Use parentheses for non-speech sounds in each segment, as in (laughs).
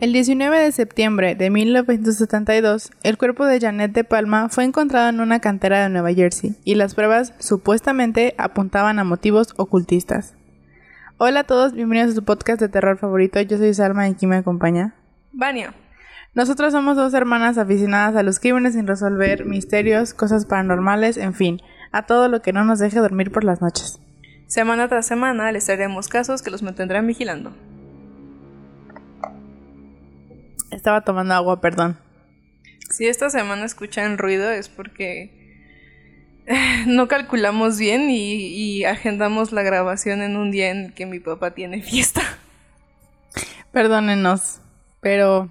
El 19 de septiembre de 1972, el cuerpo de Janet de Palma fue encontrado en una cantera de Nueva Jersey y las pruebas supuestamente apuntaban a motivos ocultistas. Hola a todos, bienvenidos a su podcast de terror favorito. Yo soy Salma y aquí me acompaña Vania. Nosotros somos dos hermanas aficionadas a los crímenes sin resolver, misterios, cosas paranormales, en fin, a todo lo que no nos deje dormir por las noches. Semana tras semana les traeremos casos que los mantendrán vigilando. Estaba tomando agua, perdón. Si esta semana escuchan ruido es porque no calculamos bien y, agendamos la grabación en un día en el que mi papá tiene fiesta. Perdónenos, pero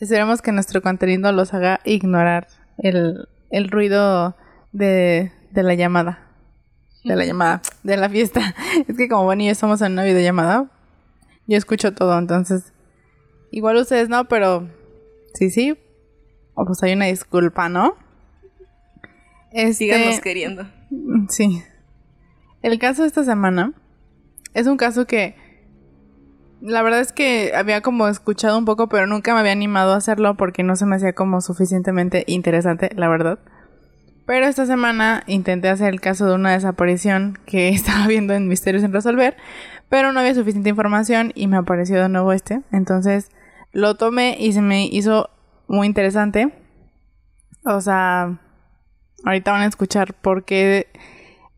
esperemos que nuestro contenido los haga ignorar el, ruido de, de, la llamada. De la llamada, de la fiesta. (laughs) Es que como Bonnie y yo estamos en una videollamada, yo escucho todo, entonces Igual ustedes no, pero sí, sí. O pues hay una disculpa, ¿no? Este... Síganos queriendo. Sí. El caso de esta semana es un caso que la verdad es que había como escuchado un poco, pero nunca me había animado a hacerlo porque no se me hacía como suficientemente interesante, la verdad. Pero esta semana intenté hacer el caso de una desaparición que (laughs) estaba viendo en Misterios en Resolver, pero no había suficiente información y me apareció de nuevo este. Entonces lo tomé y se me hizo muy interesante. O sea, ahorita van a escuchar por qué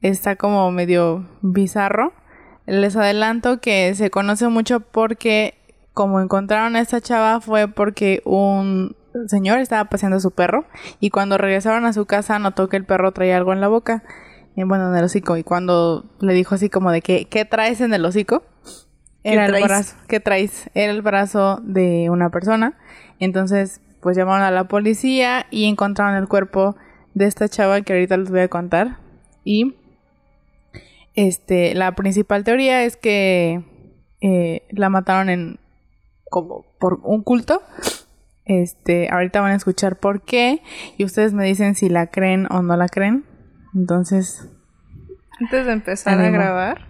está como medio bizarro. Les adelanto que se conoce mucho porque como encontraron a esta chava fue porque un señor estaba paseando a su perro y cuando regresaron a su casa notó que el perro traía algo en la boca, y bueno, en el hocico, y cuando le dijo así como de que, ¿qué traes en el hocico? Era el brazo, ¿qué traes? Era el brazo de una persona. Entonces, pues llamaron a la policía y encontraron el cuerpo de esta chava que ahorita les voy a contar. Y este, la principal teoría es que eh, la mataron en como por un culto. Este, ahorita van a escuchar por qué y ustedes me dicen si la creen o no la creen. Entonces, antes de empezar a grabar,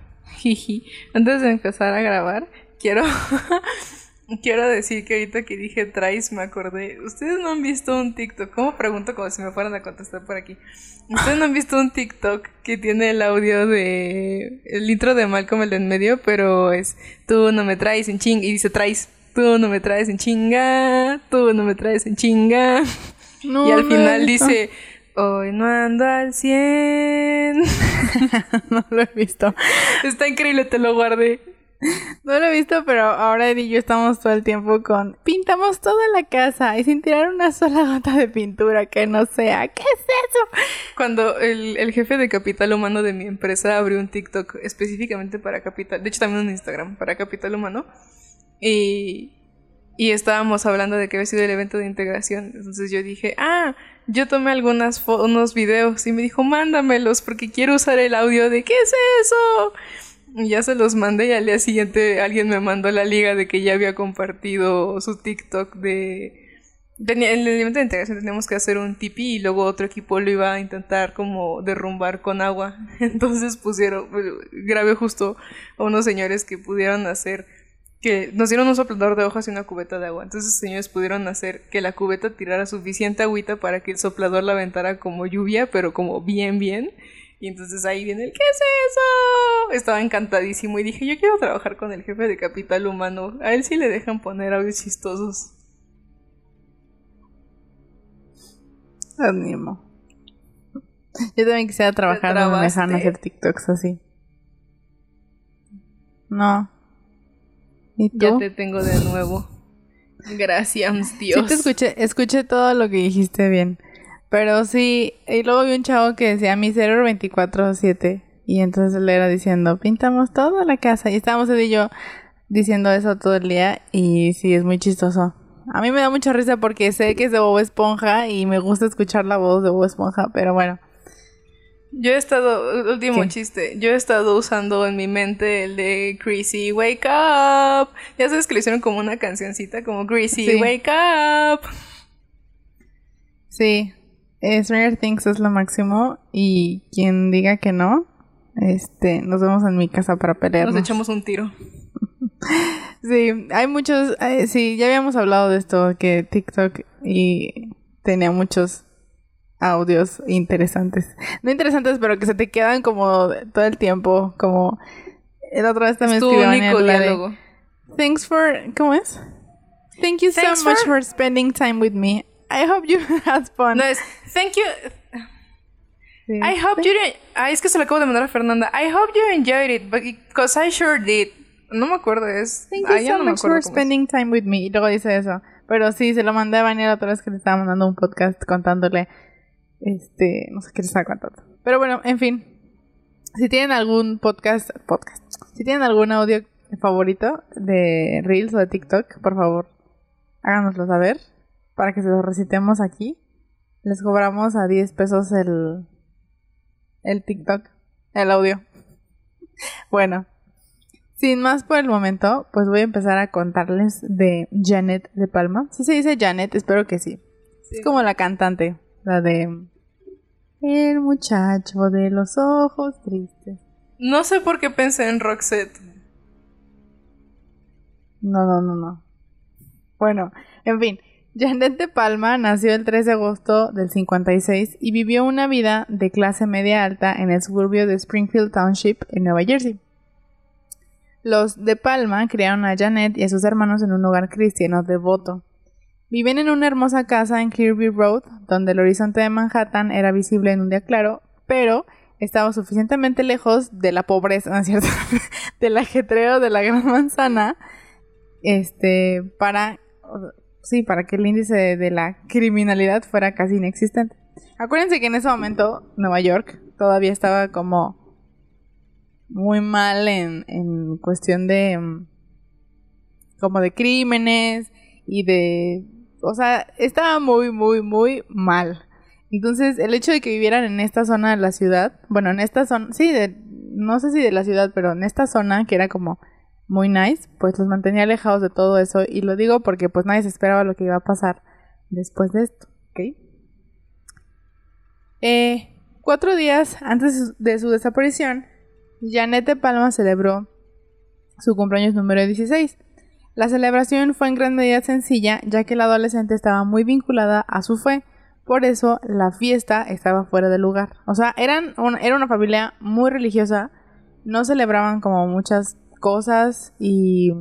Antes de empezar a grabar, quiero, (laughs) quiero decir que ahorita que dije Trice me acordé. Ustedes no han visto un TikTok. ¿Cómo pregunto como si me fueran a contestar por aquí? Ustedes no han visto un TikTok que tiene el audio de. El intro de Malcolm el de en medio, pero es tú no me traes en ching. Y dice Trice, tú no me traes en chinga. Tú no me traes en chinga. y al final dice. Hoy no ando al 100. (laughs) no lo he visto. Está increíble, te lo guardé. No lo he visto, pero ahora Eddie y yo estamos todo el tiempo con pintamos toda la casa y sin tirar una sola gota de pintura que no sea. ¿Qué es eso? Cuando el, el jefe de capital humano de mi empresa abrió un TikTok específicamente para capital, de hecho también un Instagram para capital humano, y y estábamos hablando de que había sido el evento de integración. Entonces yo dije, ah, yo tomé algunas unos videos y me dijo, mándamelos porque quiero usar el audio de ¿qué es eso? Y ya se los mandé y al día siguiente alguien me mandó la liga de que ya había compartido su TikTok de... en el evento de integración teníamos que hacer un tipi y luego otro equipo lo iba a intentar como derrumbar con agua. (laughs) Entonces pusieron, grabé justo a unos señores que pudieron hacer que nos dieron un soplador de hojas y una cubeta de agua. Entonces, señores pudieron hacer que la cubeta tirara suficiente agüita para que el soplador la aventara como lluvia, pero como bien, bien. Y entonces ahí viene el ¿qué es eso? Estaba encantadísimo y dije, yo quiero trabajar con el jefe de capital humano. A él sí le dejan poner audios chistosos. Animo. Yo también quisiera trabajar en me dejan hacer TikToks así. No. Ya te tengo de nuevo. Gracias, Dios. Sí te escuché, escuché todo lo que dijiste bien. Pero sí, y luego vi un chavo que decía mi cerebro 24-7. Y entonces le era diciendo, pintamos toda la casa. Y estábamos él y yo diciendo eso todo el día. Y sí, es muy chistoso. A mí me da mucha risa porque sé que es de Bob Esponja y me gusta escuchar la voz de Bob Esponja. Pero bueno, yo he estado, último chiste, yo he estado usando en mi mente el de Greasy Wake Up. Ya sabes que le hicieron como una cancioncita, como Greasy Wake Up. Sí, Stranger Things es lo máximo y quien diga que no, este, nos vemos en mi casa para pelear. Nos echamos un tiro. (laughs) Sí, hay muchos, eh, sí, ya habíamos hablado de esto, que TikTok y tenía muchos audios interesantes. No interesantes, pero que se te quedan como todo el tiempo, como el otra vez también Es tu único diálogo. Thanks for, ¿cómo es? Thank you Thanks so much for- spending time with me. I hope you (laughs) had fun. No es, thank you. Sí. I hope you didn't- Ay, es que se lo acabo de mandar a Fernanda. I hope you enjoyed it, because I sure did. No me acuerdo, es. Thank Ay, you so no much for cómo es. spending time with me. Y luego dice eso. Pero sí, se lo mandé a Vania la otra vez que le estaba mandando un podcast contándole. Este, no sé qué le estaba contando. Pero bueno, en fin. Si tienen algún podcast, podcast. Si tienen algún audio favorito de Reels o de TikTok, por favor, háganoslo saber. Para que se lo recitemos aquí. Les cobramos a 10 pesos el, el TikTok, el audio. (laughs) Bueno, sin más por el momento, pues voy a empezar a contarles de Janet de Palma. Si se dice Janet, espero que sí. Sí. Es como la cantante, la de El muchacho de los ojos tristes. No sé por qué pensé en Roxette. No, no, no, no. Bueno, en fin, Janet de Palma nació el 3 de agosto del 56 y vivió una vida de clase media alta en el suburbio de Springfield Township en Nueva Jersey. Los de Palma criaron a Janet y a sus hermanos en un hogar cristiano devoto. Viven en una hermosa casa en Kirby Road, donde el horizonte de Manhattan era visible en un día claro, pero estaba suficientemente lejos de la pobreza, (laughs) ¿no es cierto? del ajetreo de la gran manzana, este, para, sí, para que el índice de, de la criminalidad fuera casi inexistente. Acuérdense que en ese momento Nueva York todavía estaba como muy mal en, en cuestión de mm, como de crímenes y de o sea estaba muy muy muy mal entonces el hecho de que vivieran en esta zona de la ciudad bueno en esta zona sí de no sé si de la ciudad pero en esta zona que era como muy nice pues los mantenía alejados de todo eso y lo digo porque pues nadie se esperaba lo que iba a pasar después de esto ¿ok? Eh, cuatro días antes de su desaparición Janet de Palma celebró su cumpleaños número 16. La celebración fue en gran medida sencilla, ya que la adolescente estaba muy vinculada a su fe, por eso la fiesta estaba fuera de lugar. O sea, eran era una familia muy religiosa, no celebraban como muchas cosas y...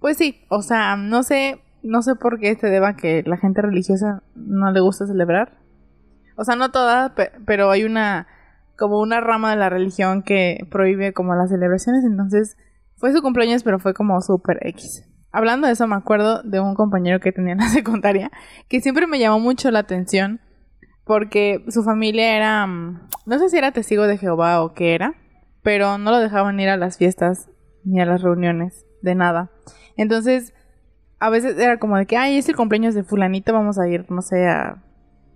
Pues sí, o sea, no sé, no sé por qué se deba que la gente religiosa no le gusta celebrar. O sea, no toda, pe- pero hay una como una rama de la religión que prohíbe como las celebraciones, entonces fue su cumpleaños, pero fue como super X. Hablando de eso, me acuerdo de un compañero que tenía en la (laughs) secundaria que siempre me llamó mucho la atención porque su familia era, mm, no sé si era testigo de Jehová o qué era, pero no lo dejaban ir a las fiestas ni a las reuniones, de nada. Entonces, a veces era como de que, ay, es el cumpleaños de fulanito, vamos a ir, no sé, a-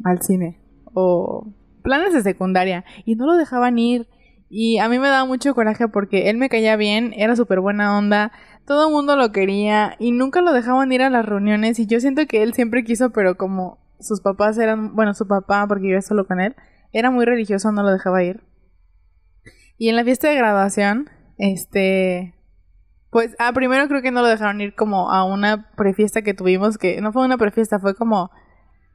al cine. O planes de secundaria. Y no lo dejaban ir. Y a mí me daba mucho coraje porque él me caía bien, era súper buena onda, todo el mundo lo quería y nunca lo dejaban ir a las reuniones y yo siento que él siempre quiso, pero como sus papás eran, bueno, su papá, porque yo solo con él, era muy religioso, no lo dejaba ir. Y en la fiesta de graduación, este, pues, ah, primero creo que no lo dejaron ir como a una prefiesta que tuvimos, que no fue una prefiesta, fue como,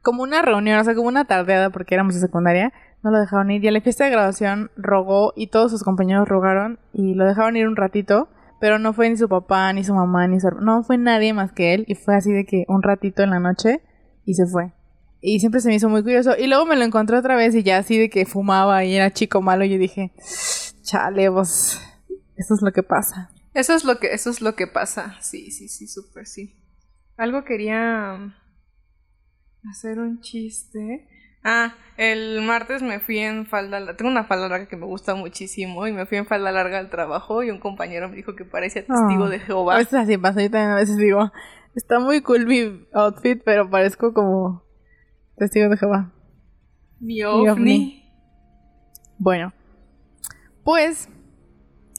como una reunión, o sea, como una tardeada porque éramos de secundaria, no lo dejaron ir. Y a la fiesta de graduación rogó y todos sus compañeros rogaron y lo dejaron ir un ratito, pero no fue ni su papá, ni su mamá, ni su no fue nadie más que él y fue así de que un ratito en la noche y se fue. Y siempre se me hizo muy curioso. Y luego me lo encontré otra vez y ya así de que fumaba y era chico malo. Y yo dije, chale, pues, eso es lo que pasa. Eso es lo que, eso es lo que pasa. Sí, sí, sí, súper sí. Algo quería hacer un chiste. Ah, el martes me fui en falda larga. Tengo una falda larga que me gusta muchísimo y me fui en falda larga al trabajo y un compañero me dijo que parecía testigo Ah. de A Jehová. veces así pasa. Yo también a veces digo, está muy cool mi outfit, pero parezco como testigo de Jehová. Mi ovni. ovni. Bueno, pues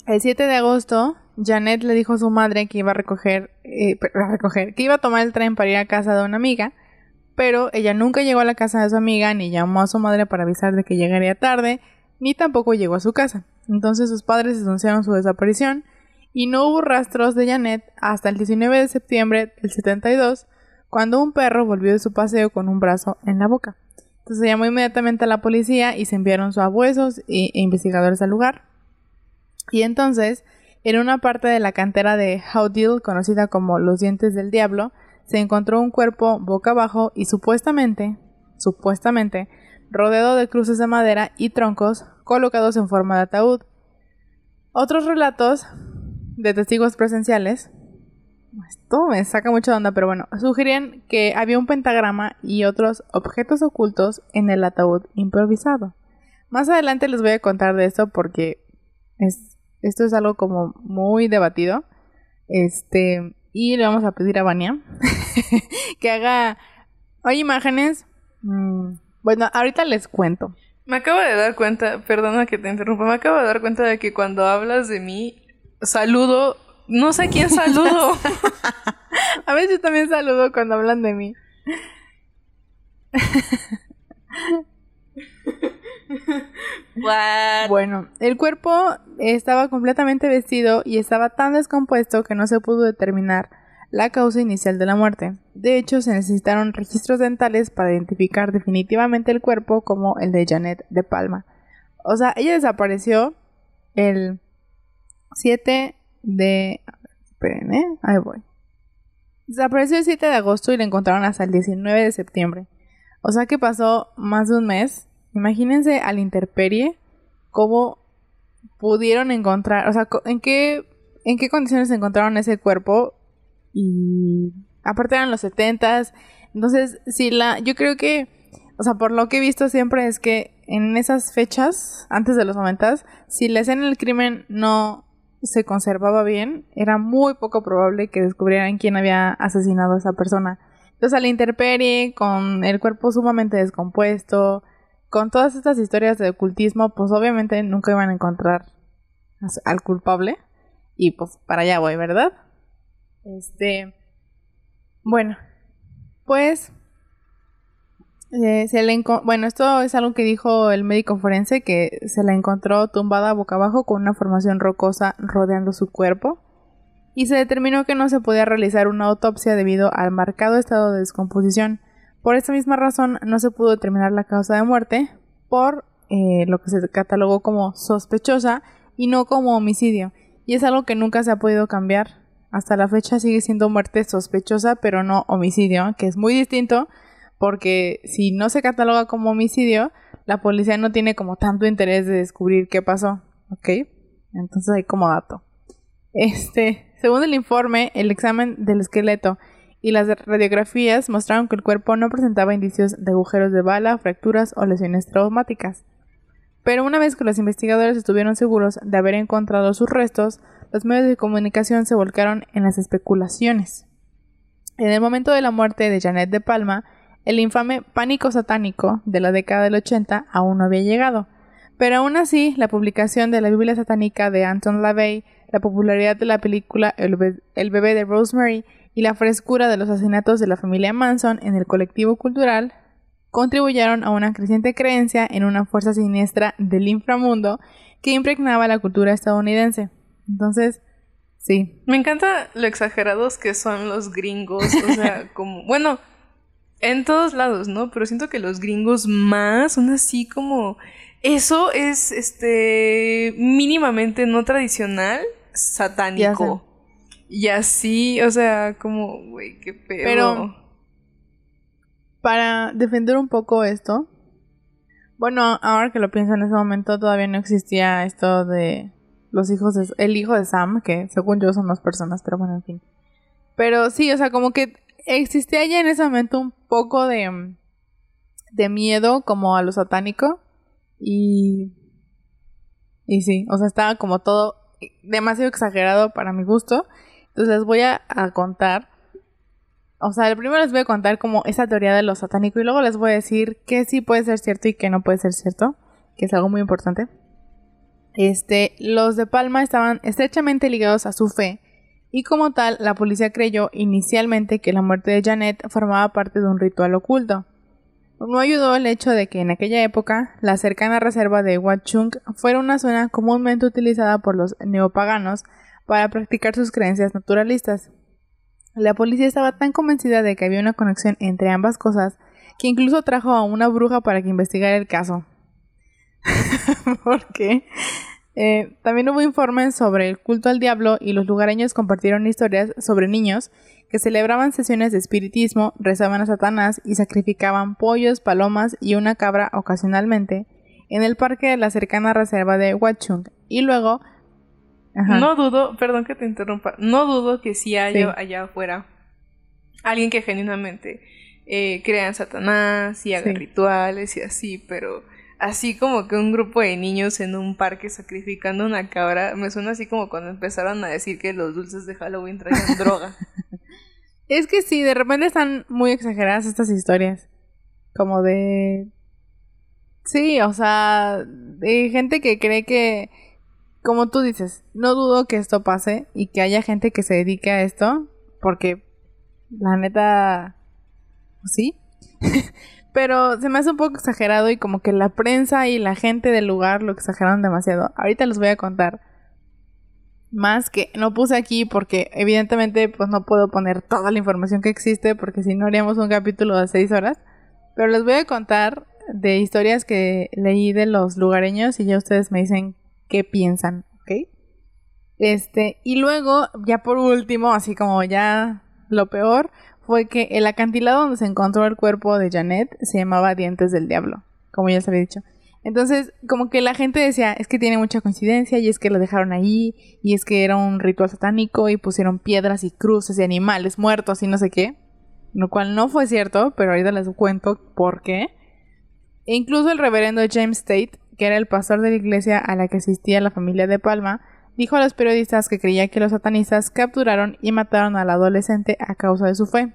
el 7 de agosto, Janet le dijo a su madre que iba a recoger, eh, a recoger, que iba a tomar el tren para ir a casa de una amiga, pero ella nunca llegó a la casa de su amiga, ni llamó a su madre para avisar de que llegaría tarde, ni tampoco llegó a su casa. Entonces sus padres denunciaron su desaparición y no hubo rastros de Janet hasta el 19 de septiembre del 72, cuando un perro volvió de su paseo con un brazo en la boca. Entonces llamó inmediatamente a la policía y se enviaron sabuesos e, investigadores al lugar. Y entonces, en una parte de la cantera de Howdill, conocida como los dientes del diablo, se encontró un cuerpo boca abajo y supuestamente, supuestamente, rodeado de cruces de madera y troncos colocados en forma de ataúd. Otros relatos de testigos presenciales, esto me saca mucha onda, pero bueno, sugerían que había un pentagrama y otros objetos ocultos en el ataúd improvisado. Más adelante les voy a contar de esto porque es, esto es algo como muy debatido. Este, y le vamos a pedir a Vania (laughs) que haga. Hay imágenes. Mm, bueno, ahorita les cuento. Me acabo de dar cuenta, perdona que te interrumpa, me acabo de dar cuenta de que cuando hablas de mí, saludo, no sé quién saludo. (laughs) a veces también saludo cuando hablan de mí. (laughs) Bueno, el cuerpo estaba completamente vestido y estaba tan descompuesto que no se pudo determinar la causa inicial de la muerte. De hecho, se necesitaron registros dentales para identificar definitivamente el cuerpo como el de Janet de Palma. O sea, ella desapareció el 7 de... Ahí voy. Desapareció el 7 de agosto y la encontraron hasta el 19 de septiembre. O sea que pasó más de un mes Imagínense al interperie cómo pudieron encontrar, o sea, en qué, en qué condiciones encontraron ese cuerpo y aparte eran los setentas, entonces si la, yo creo que, o sea, por lo que he visto siempre es que en esas fechas, antes de los noventas, si la escena del crimen no se conservaba bien, era muy poco probable que descubrieran quién había asesinado a esa persona. Entonces, a la interperie, con el cuerpo sumamente descompuesto, con todas estas historias de ocultismo, pues obviamente nunca iban a encontrar al culpable. Y pues para allá voy, ¿verdad? Este. Bueno, pues. Eh, se le bueno, esto es algo que dijo el médico forense que se la encontró tumbada boca abajo con una formación rocosa rodeando su cuerpo y se determinó que no se podía realizar una autopsia debido al marcado estado de descomposición por esta misma razón no se pudo determinar la causa de muerte por eh, lo que se catalogó como sospechosa y no como homicidio. Y es algo que nunca se ha podido cambiar. Hasta la fecha sigue siendo muerte sospechosa, pero no homicidio, que es muy distinto porque si no se cataloga como homicidio, la policía no tiene como tanto interés de descubrir qué pasó, ¿ok? Entonces hay como dato. Este, según el informe, el examen del esqueleto y las radiografías mostraron que el cuerpo no presentaba indicios de agujeros de bala, fracturas o lesiones traumáticas. Pero una vez que los investigadores estuvieron seguros de haber encontrado sus restos, los medios de comunicación se volcaron en las especulaciones. En el momento de la muerte de Janet de Palma, el infame pánico satánico de la década del 80 aún no había llegado. Pero aún así, la publicación de la Biblia satánica de Anton LaVey, la popularidad de la película El, bebé de Rosemary y la frescura de los asesinatos de la familia Manson en el colectivo cultural contribuyeron a una creciente creencia en una fuerza siniestra del inframundo que impregnaba la cultura estadounidense. Entonces, sí. Me encanta lo exagerados que son los gringos, o sea, (laughs) como, bueno, en todos lados, ¿no? Pero siento que los gringos más son así como eso es este mínimamente no tradicional, satánico. Y así, o sea, como, güey, qué pedo. Pero, para defender un poco esto, bueno, ahora que lo pienso en ese momento, todavía no existía esto de los hijos de... El hijo de Sam, que según yo son dos personas, pero bueno, en fin. Pero sí, o sea, como que existía ya en ese momento un poco de... De miedo como a lo satánico. Y... Y sí, o sea, estaba como todo demasiado exagerado para mi gusto. Entonces les voy a, contar. O sea, primero les voy a contar como esa teoría de lo satánico y luego les voy a decir qué sí puede ser cierto y qué no puede ser cierto, que es algo muy importante. Este, los de Palma estaban estrechamente ligados a su fe y como tal, la policía creyó inicialmente que la muerte de Janet formaba parte de un ritual oculto. No ayudó el hecho de que en aquella época la cercana reserva de Watchung fuera una zona comúnmente utilizada por los neopaganos para practicar sus creencias naturalistas. La policía estaba tan convencida de que había una conexión entre ambas cosas que incluso trajo a una bruja para que investigara el caso. (laughs) Porque eh, también hubo informes sobre el culto al diablo y los lugareños compartieron historias sobre niños que celebraban sesiones de espiritismo, rezaban a Satanás y sacrificaban pollos, palomas y una cabra ocasionalmente en el parque de la cercana reserva de Huachung. Y luego... No dudo, perdón que te interrumpa, no dudo que si haya allá afuera alguien que genuinamente eh, crea en Satanás y haga rituales y así, pero así como que un grupo de niños en un parque sacrificando una cabra, me suena así como cuando empezaron a decir que los dulces de Halloween traían (laughs) droga. Es que sí, de repente están muy exageradas estas historias. Como de... Sí, o sea, de gente que cree que, como tú dices, no dudo que esto pase y que haya gente que se dedique a esto, porque la neta, sí. (laughs) Pero se me hace un poco exagerado y como que la prensa y la gente del lugar lo exageraron demasiado. Ahorita les voy a contar más que no puse aquí porque evidentemente pues no puedo poner toda la información que existe porque si no haríamos un capítulo de seis horas. Pero les voy a contar de historias que leí de los lugareños y ya ustedes me dicen qué piensan, ¿ok? Este, y luego, ya por último, así como ya lo peor, fue que el acantilado donde se encontró el cuerpo de Janet se llamaba Dientes del Diablo, como ya les había dicho. Entonces, como que la gente decía, es que tiene mucha coincidencia y es que lo dejaron ahí y es que era un ritual satánico y pusieron piedras y cruces y animales muertos y no sé qué. Lo cual no fue cierto, pero ahorita les cuento por qué. E incluso el reverendo James Tate, que era el pastor de la iglesia a la que asistía la familia de Palma, dijo a los periodistas que creía que los satanistas capturaron y mataron al adolescente a causa de su fe.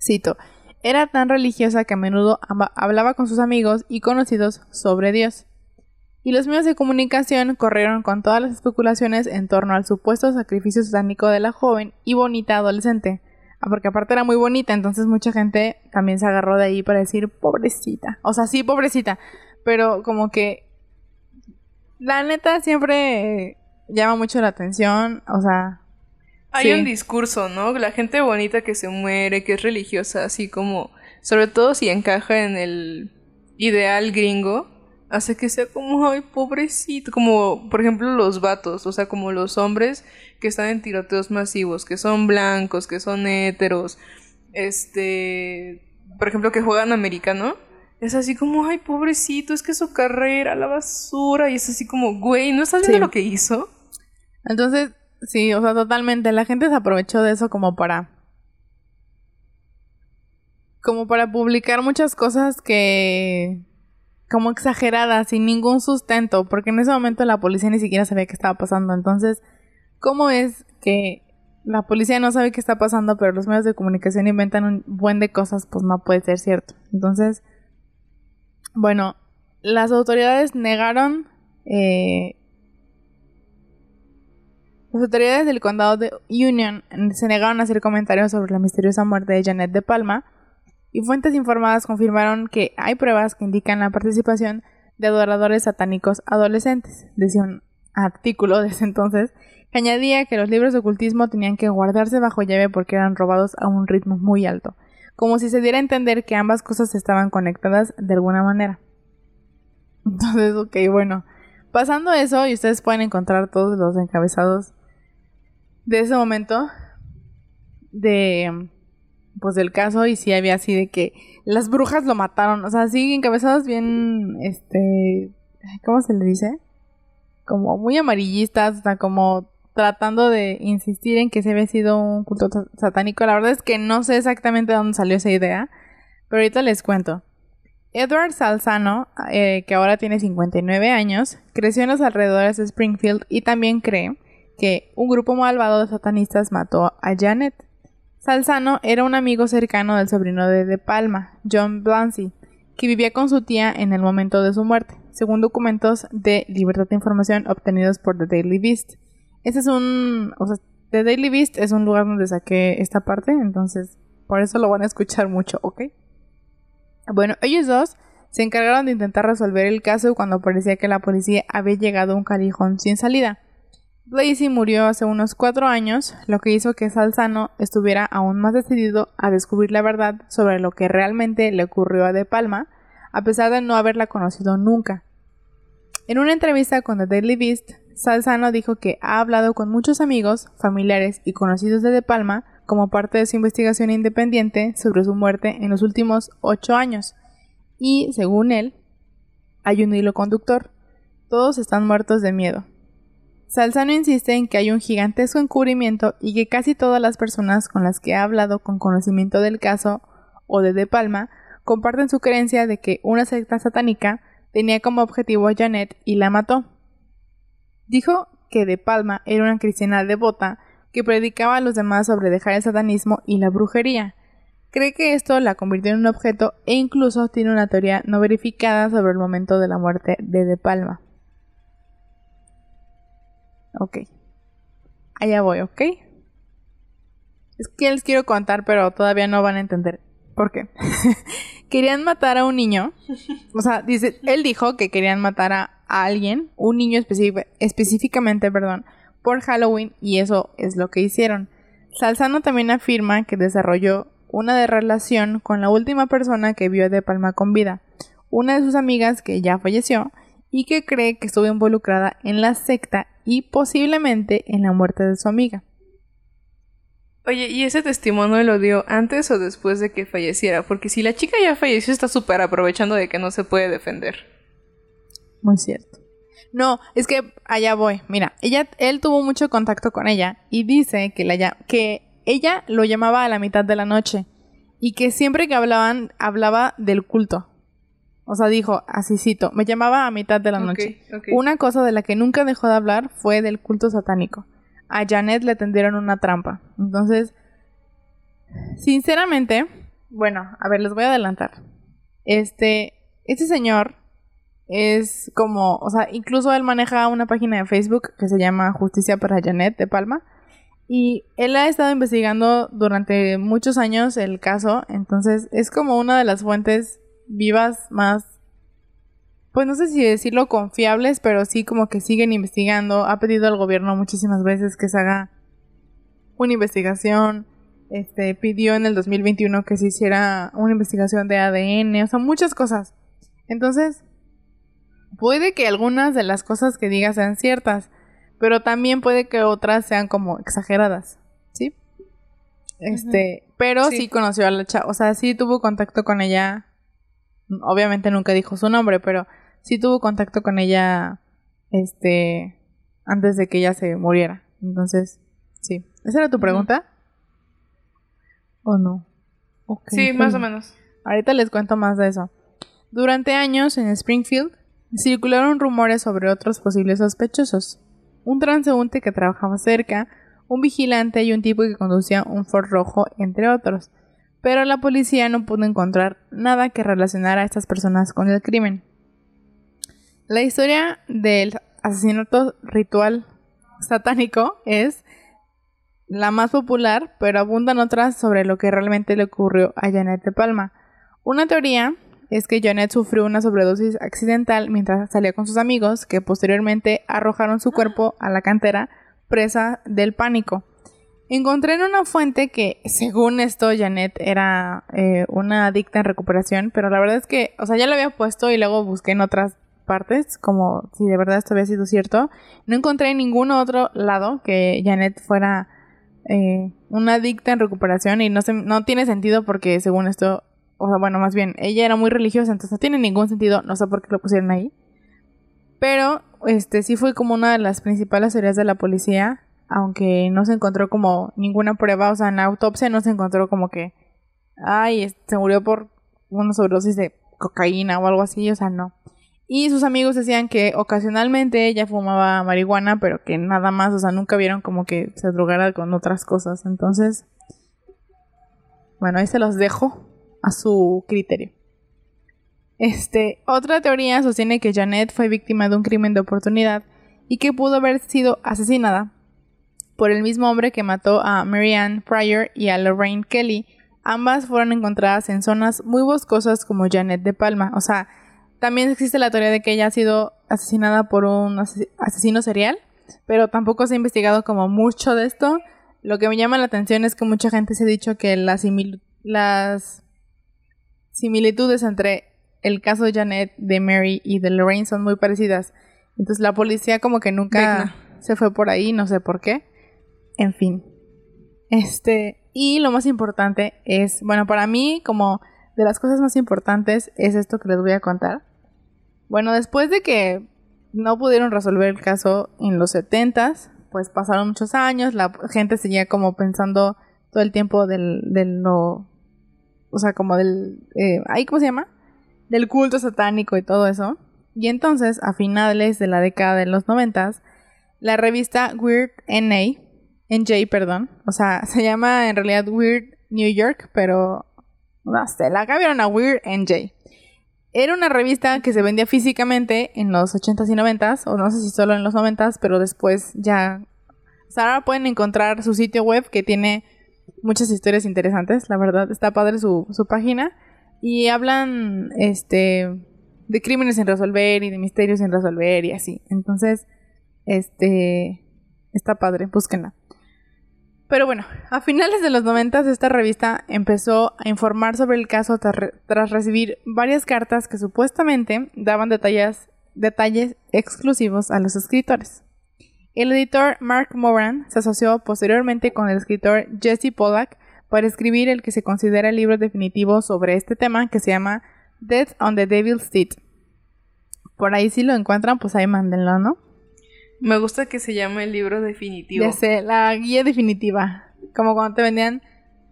Cito, era tan religiosa que a menudo hablaba con sus amigos y conocidos sobre Dios. Y los medios de comunicación corrieron con todas las especulaciones en torno al supuesto sacrificio satánico de la joven y bonita adolescente. Ah, porque aparte era muy bonita, entonces mucha gente también se agarró de ahí para decir pobrecita. O sea, sí, pobrecita. Pero como que la neta siempre llama mucho la atención, o sea... Hay un discurso, ¿no? La gente bonita que se muere, que es religiosa, así como, sobre todo si encaja en el ideal gringo, hace que sea como, ay, pobrecito, como, por ejemplo, los vatos, o sea, como los hombres que están en tiroteos masivos, que son blancos, que son héteros, este, por ejemplo, que juegan americano. Es así como, ay, pobrecito, es que su carrera, la basura, y es así como, güey, ¿no estás viendo lo que hizo? Entonces, sí, o sea, totalmente. La gente se aprovechó de eso como para. Como para publicar muchas cosas que. como exageradas, sin ningún sustento. Porque en ese momento la policía ni siquiera sabía qué estaba pasando. Entonces, ¿cómo es que la policía no sabe qué está pasando, pero los medios de comunicación inventan un buen de cosas? Pues no puede ser cierto. Entonces. Bueno, las autoridades negaron eh, las autoridades del condado de Union se negaron a hacer comentarios sobre la misteriosa muerte de Janet de Palma y fuentes informadas confirmaron que hay pruebas que indican la participación de adoradores satánicos adolescentes. Decía un artículo de ese entonces que añadía que los libros de ocultismo tenían que guardarse bajo llave porque eran robados a un ritmo muy alto, como si se diera a entender que ambas cosas estaban conectadas de alguna manera. (laughs) Entonces, ok, bueno, pasando eso, y ustedes pueden encontrar todos los encabezados de ese momento de pues del caso y sí había así de que las brujas lo mataron, o sea, así encabezados bien este ¿cómo se le dice? Como muy amarillistas, o sea, como tratando de insistir en que se había sido un culto satánico. La verdad es que no sé exactamente de dónde salió esa idea, pero ahorita les cuento. Edward Salzano, eh, que ahora tiene 59 años, creció en los alrededores de Springfield y también cree que un grupo malvado de satanistas mató a Janet. Salzano era un amigo cercano del sobrino de De Palma, John Blancy, que vivía con su tía en el momento de su muerte, según documentos de libertad de información obtenidos por The Daily Beast. Ese es un... O sea, The Daily Beast es un lugar donde saqué esta parte, entonces por eso lo van a escuchar mucho, ¿ok? Bueno, ellos dos se encargaron de intentar resolver el caso cuando parecía que la policía había llegado a un callejón sin salida. Blasey murió hace unos cuatro años, lo que hizo que Salzano estuviera aún más decidido a descubrir la verdad sobre lo que realmente le ocurrió a De Palma, a pesar de no haberla conocido nunca. En una entrevista con The Daily Beast, Salzano dijo que ha hablado con muchos amigos, familiares y conocidos de De Palma como parte de su investigación independiente sobre su muerte en los últimos ocho años. Y, según él, hay un hilo conductor. Todos están muertos de miedo. Salzano insiste en que hay un gigantesco encubrimiento y que casi todas las personas con las que ha hablado con conocimiento del caso o de De Palma comparten su creencia de que una secta satánica tenía como objetivo a Janet y la mató. Dijo que De Palma era una cristiana devota que predicaba a los demás sobre dejar el satanismo y la brujería. Cree que esto la convirtió en un objeto e incluso tiene una teoría no verificada sobre el momento de la muerte de De Palma. Ok. Allá voy, ¿ok? Es que les quiero contar, pero todavía no van a entender. ¿Por qué? (laughs) querían matar a un niño. O sea, dice, él dijo que querían matar a, alguien, un niño específicamente, perdón, por Halloween y eso es lo que hicieron. Salzano también afirma que desarrolló una relación con la última persona que vio De Palma con vida, una de sus amigas que ya falleció y que cree que estuvo involucrada en la secta y posiblemente en la muerte de su amiga. Oye, ¿y ese testimonio lo dio antes o después de que falleciera? Porque si la chica ya falleció, está súper aprovechando de que no se puede defender. Muy cierto. No, es que allá voy. Mira, ella, él tuvo mucho contacto con ella y dice que, la, que ella lo llamaba a la mitad de la noche y que siempre que hablaban, hablaba del culto. O sea, dijo, así cito, me llamaba a mitad de la noche. Una cosa de la que nunca dejó de hablar fue del culto satánico. A Janet le tendieron una trampa. Entonces, sinceramente, bueno, a ver, les voy a adelantar. Este, este señor es como, o sea, incluso él maneja una página de Facebook que se llama Justicia para Janet de Palma. Y él ha estado investigando durante muchos años el caso, entonces es como una de las fuentes vivas más, pues no sé si decirlo confiables, pero sí como que siguen investigando. Ha pedido al gobierno muchísimas veces que se haga una investigación. Este, pidió en el 2021 que se hiciera una investigación de ADN, o sea, muchas cosas. Entonces, puede que algunas de las cosas que diga sean ciertas, pero también puede que otras sean como exageradas, ¿sí? Este, pero sí. sí. conoció a la chava, o sea, sí tuvo contacto con ella obviamente nunca dijo su nombre, pero sí tuvo contacto con ella, este, antes de que ella se muriera. Entonces, sí. ¿Esa era tu pregunta? ¿O no? sí, más o menos. Ahorita les cuento más de eso. Durante años en Springfield circularon rumores sobre otros posibles sospechosos. Un transeúnte que trabajaba cerca, un vigilante y un tipo que conducía un Ford rojo, entre otros pero la policía no pudo encontrar nada que relacionara a estas personas con el crimen. La historia del asesinato ritual satánico es la más popular, pero abundan otras sobre lo que realmente le ocurrió a Janet de Palma. Una teoría es que Janet sufrió una sobredosis accidental mientras salía con sus amigos, que posteriormente arrojaron su cuerpo a la cantera, presa del pánico. Encontré en una fuente que, según esto, Janet era eh, una adicta en recuperación, pero la verdad es que, o sea, ya lo había puesto y luego busqué en otras partes, como si de verdad esto había sido cierto. No encontré en ningún otro lado que Janet fuera eh, una adicta en recuperación y no, se, no tiene sentido porque, según esto, o sea, bueno, más bien, ella era muy religiosa, entonces no tiene ningún sentido, no sé por qué lo pusieron ahí. Pero, este, sí fue como una de las principales teorías de la policía aunque no se encontró como ninguna prueba, o sea, en la autopsia no se encontró como que, ay, se murió por una sobredosis de cocaína o algo así, o sea, no. Y sus amigos decían que ocasionalmente ella fumaba marihuana, pero que nada más, o sea, nunca vieron como que se drogara con otras cosas. Entonces, bueno, ahí se los dejo a su criterio. Este, otra teoría sostiene que Janet fue víctima de un crimen de oportunidad y que pudo haber sido asesinada por el mismo hombre que mató a Marianne Pryor y a Lorraine Kelly. Ambas fueron encontradas en zonas muy boscosas como Janet de Palma. O sea, también existe la teoría de que ella ha sido asesinada por un asesino serial, pero tampoco se ha investigado como mucho de esto. Lo que me llama la atención es que mucha gente se ha dicho que las, las similitudes entre el caso de Janet, de Mary y de Lorraine son muy parecidas. Entonces la policía como que nunca se fue por ahí, no sé por qué. En fin. Este, y lo más importante es, bueno, para mí como de las cosas más importantes es esto que les voy a contar. Bueno, después de que no pudieron resolver el caso en los 70 pues pasaron muchos años, la gente seguía como pensando todo el tiempo del, lo, o sea, como del, eh, ¿ahí cómo se llama? Del culto satánico y todo eso. Y entonces, a finales de la década de los noventas, la revista Weird NA, NJ, perdón, o sea, (laughs) se llama en realidad Weird New York, pero no la cambiaron a Weird NJ. Era una revista que se vendía físicamente en los 80s y 90s, o no sé si solo en los 90s, pero después ya... O sea, ahora pueden encontrar su sitio web que tiene muchas historias interesantes, la verdad, está padre su, su página. Y hablan, este, de crímenes sin resolver y de misterios sin resolver y así. Entonces, este, está padre, búsquenla. Pero bueno, a finales de los 90 esta revista empezó a informar sobre el caso tras recibir varias cartas que supuestamente daban detalles, exclusivos a los escritores. El editor Mark Moran se asoció posteriormente con el escritor Jesse Pollack para escribir el que se considera el libro definitivo sobre este tema que se llama Death on the Devil's Seat. Por ahí si lo encuentran, pues ahí mándenlo, ¿no? Me gusta que se llame el libro definitivo. Ya sé, la guía definitiva. Como cuando te vendían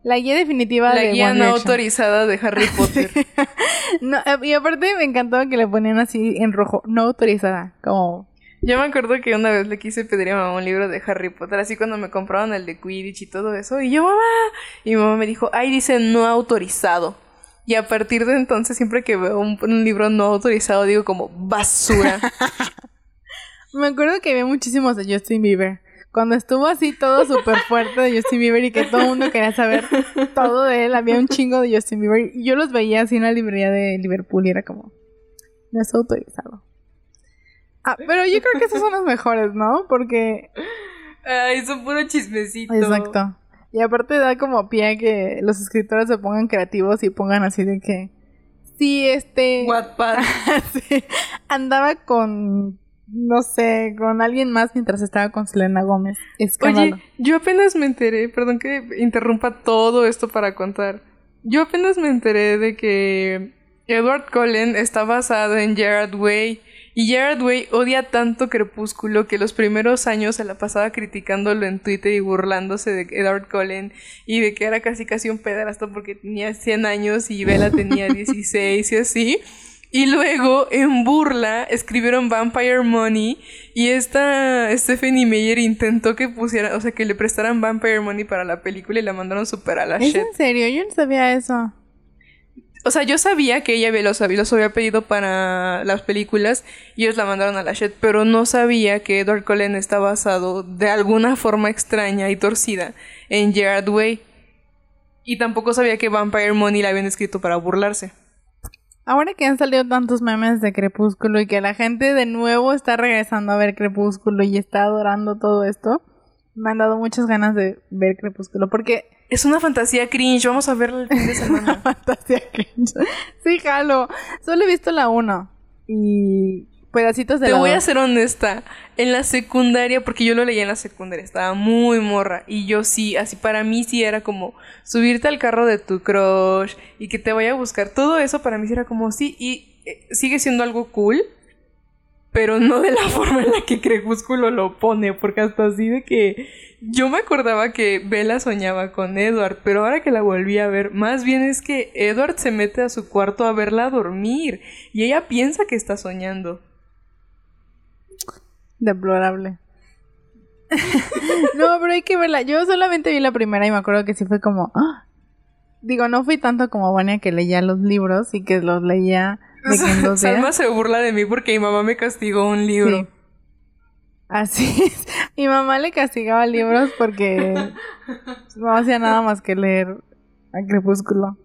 la guía definitiva la de guía no autorizada de Harry Potter. (laughs) no, y aparte me encantó que le ponían así en rojo, no autorizada, como... Yo me acuerdo que una vez le quise pedir a mamá un libro de Harry Potter, así cuando me compraron el de Quidditch y todo eso, y yo, mamá, y mi mamá me dijo, ahí dice no autorizado. Y a partir de entonces, siempre que veo un, un libro no autorizado, digo como basura. (laughs) Me acuerdo que había muchísimos de Justin Bieber. Cuando estuvo así todo súper fuerte de Justin Bieber y que todo el mundo quería saber todo de él, había un chingo de Justin Bieber. Y yo los veía así en la librería de Liverpool y era como, no es autorizado. Ah, pero yo creo que esos son los mejores, ¿no? Porque... Ay, son puro chismecito. Exacto. Y aparte da como pie a que los escritores se pongan creativos y pongan así de que... Sí, este... Wattpad. (laughs) sí, andaba con no sé, con alguien más mientras estaba con Selena Gómez. Oye, yo apenas me enteré, perdón que interrumpa todo esto para contar. Yo apenas me enteré de que Edward Cullen está basado en Gerard Way. Y Gerard Way odia tanto Crepúsculo que los primeros años se la pasaba criticándolo en Twitter y burlándose de Edward Cullen y de que era casi casi un pederasta porque tenía 100 años y Bella tenía 16 y así. Y luego, en burla, escribieron Vampire Money y esta Stephanie Meyer intentó que pusiera, o sea, que le prestaran Vampire Money para la película y la mandaron super a la ¿Es en serio? Yo no sabía eso. O sea, yo sabía que ella los, los había pedido para las películas y ellos la mandaron a la shit, pero no sabía que Edward Cullen está basado de alguna forma extraña y torcida en Gerard Way. Y tampoco sabía que Vampire Money la habían escrito para burlarse. Ahora que han salido tantos memes de Crepúsculo y que la gente de nuevo está regresando a ver Crepúsculo y está adorando todo esto, me han dado muchas ganas de ver Crepúsculo porque es una fantasía cringe. Vamos a verla el fin de (laughs) semana. fantasía cringe. Sí, jalo. Solo he visto la 1 y pedacitos de Te la voy a ser honesta. En la secundaria, porque yo lo leía en la secundaria, estaba muy morra. Y yo sí, así para mí sí era como subirte al carro de tu crush y que te vaya a buscar. Todo eso para mí sí era como sí. Y eh, sigue siendo algo cool. Pero no de la (laughs) forma en la que Crepúsculo lo pone. Porque hasta así de que. Yo me acordaba que Bella soñaba con Edward, pero ahora que la volví a ver, más bien es que Edward se mete a su cuarto a verla dormir y ella piensa que está soñando. Deplorable. no, pero hay que verla. Yo solamente vi la primera y me acuerdo que sí fue como. ¡ah! Digo, no fui tanto como Vania que leía los libros y que los leía de que en (laughs) dos días. Salma se burla de mí porque mi mamá me castigó un libro. Sí. Así es. Mi mamá le castigaba libros porque no hacía nada más que leer a Crepúsculo.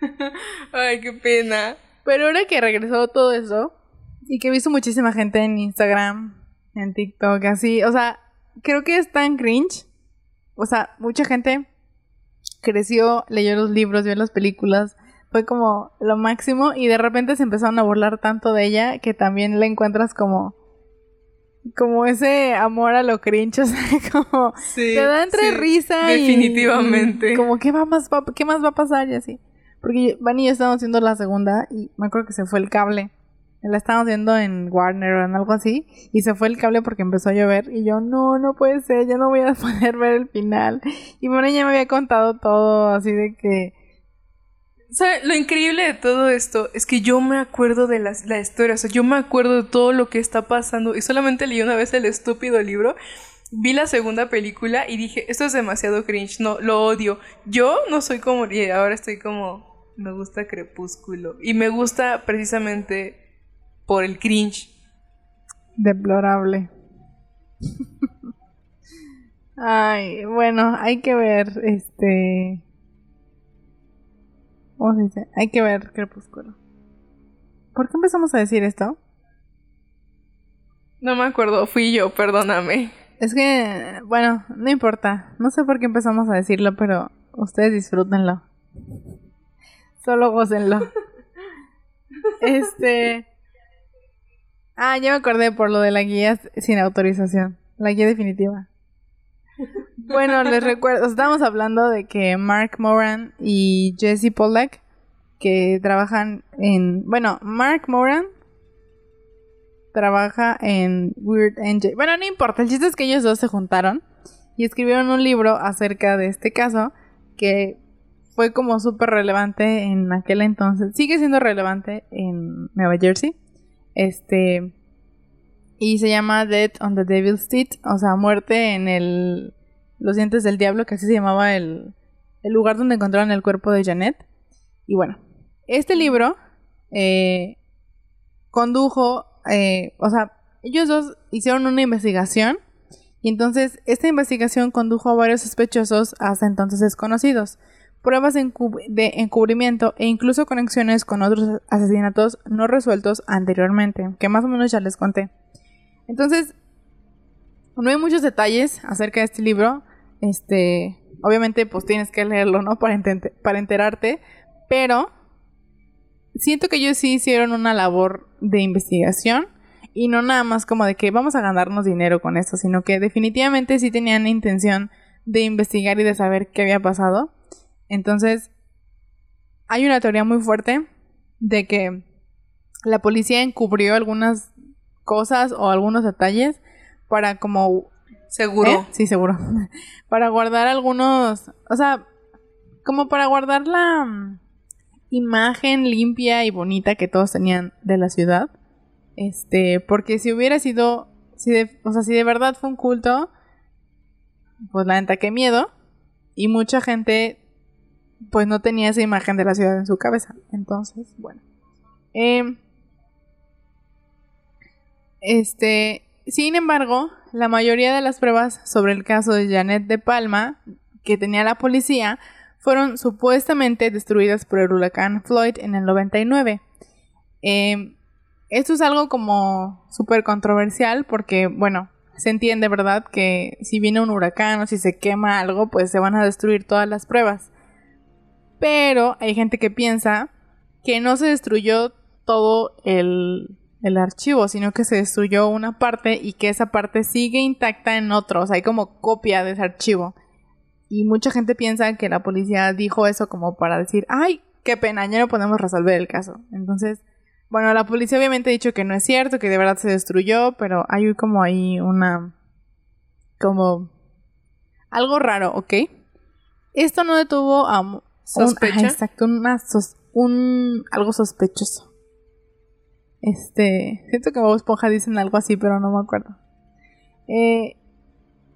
(laughs) Ay, qué pena. Pero ahora que regresó todo eso y que he visto muchísima gente en Instagram En TikTok, así. O sea, creo que es tan cringe. O sea, mucha gente creció, leyó los libros, vio las películas. Fue como lo máximo. Y de repente se empezaron a burlar tanto de ella que también la encuentras como. Como ese amor a lo cringe, (laughs) o sea, como Sí, te da entre sí, risa y- definitivamente. y como qué va más va- qué más va a pasar y así. Porque Van y yo estábamos haciendo la segunda y me acuerdo que se fue el cable. La estábamos viendo en Warner o en algo así y se fue el cable porque empezó a llover y yo no, no puede ser, ya no voy a (laughs) poder ver el final. Y bueno, ya me había contado todo así de que O sea, lo increíble de todo esto es que yo me acuerdo de las- la historia, o sea, yo me acuerdo de todo lo que está pasando y solamente leí una vez el estúpido libro, vi la segunda película y dije, esto es demasiado cringe, no, lo odio. Yo no soy como, y ahora estoy como, me gusta Crepúsculo y me gusta precisamente por el cringe. deplorable. Ay, bueno, hay que ver este ¿Cómo se dice? Hay que ver Crepúsculo. ¿Por qué empezamos a decir esto? No me acuerdo, fui yo, perdóname. Es que, bueno, no importa. No sé por qué empezamos a decirlo, pero ustedes disfrútenlo. Solo gócenlo. (laughs) Este. Ah, ya me acordé por lo de la guía sin autorización. La guía definitiva. Bueno, les recuerdo, estamos hablando de que Mark Moran y Jesse Pollack, que trabajan en. Bueno, Mark Moran trabaja en Weird Angel. Bueno, no importa, el chiste es que ellos dos se juntaron y escribieron un libro acerca de este caso que fue como súper relevante en aquel entonces. Sigue siendo relevante en Nueva Jersey. Este. Y se llama Death on the Devil's Teeth, o sea, muerte en el. Los dientes del diablo, que así se llamaba el, el lugar donde encontraron el cuerpo de Janet. Y bueno, este libro eh, condujo, eh, o sea, ellos dos hicieron una investigación y entonces esta investigación condujo a varios sospechosos hasta entonces desconocidos, pruebas de, encub- de encubrimiento e incluso conexiones con otros asesinatos no resueltos anteriormente, que más o menos ya les conté. Entonces, no hay muchos detalles acerca de este libro. Este, obviamente, pues tienes que leerlo, ¿no? Para, para enterarte. Pero siento que ellos sí hicieron una labor de investigación y no nada más como de que vamos a ganarnos dinero con esto, sino que definitivamente sí tenían intención de investigar y de saber qué había pasado. Entonces, hay una teoría muy fuerte de que la policía encubrió algunas cosas o algunos detalles para como Seguro. ¿Eh? Sí, seguro. (laughs) para guardar algunos, o sea, como para guardar la imagen limpia y bonita que todos tenían de la ciudad. Este, porque si hubiera sido, si de, o sea, si de verdad fue un culto, pues la neta, qué miedo. Y mucha gente, pues no tenía esa imagen de la ciudad en su cabeza. Entonces, bueno. Em, este, sin embargo, la mayoría de las pruebas sobre el caso de Janet de Palma que tenía la policía fueron supuestamente destruidas por el huracán Floyd en el 99. Eh, esto es algo como súper controversial porque, bueno, se entiende, ¿verdad? Que si viene un huracán o si se quema algo, pues se van a destruir todas las pruebas. Pero hay gente que piensa que no se destruyó todo el, el archivo, sino que se destruyó una parte y que esa parte sigue intacta en otro. O sea, hay como copia de ese archivo. Y mucha gente piensa que la policía dijo eso como para decir, ay, qué pena, ya no podemos resolver el caso. Entonces, bueno, la policía obviamente ha dicho que no es cierto, que de verdad se destruyó, pero hay como ahí una... como... algo raro, ¿ok? Esto no detuvo a... un- ¿Sospecha? ajá, exacto, una sos- un... algo sospechoso. Este... Siento que Bob Esponja dicen algo así, pero no me acuerdo. Eh,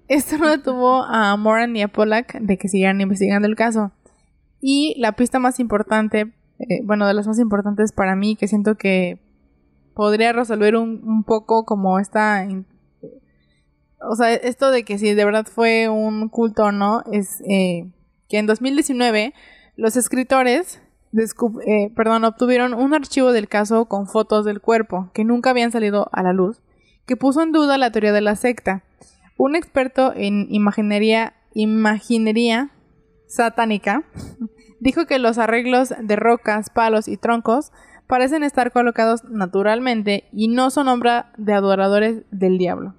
esto no detuvo a Moran y a Pollack de que siguieran investigando el caso. Y la pista más importante, eh, bueno, de las más importantes para mí, que siento que podría resolver un, un poco como esta... in- O sea, esto de que si de verdad fue un culto o no, es eh, que en 2019 los escritores eh, perdón, obtuvieron un archivo del caso con fotos del cuerpo que nunca habían salido a la luz que puso en duda la teoría de la secta. Un experto en imaginería, imaginería satánica (laughs) dijo que los arreglos de rocas, palos y troncos parecen estar colocados naturalmente y no son obra de adoradores del diablo.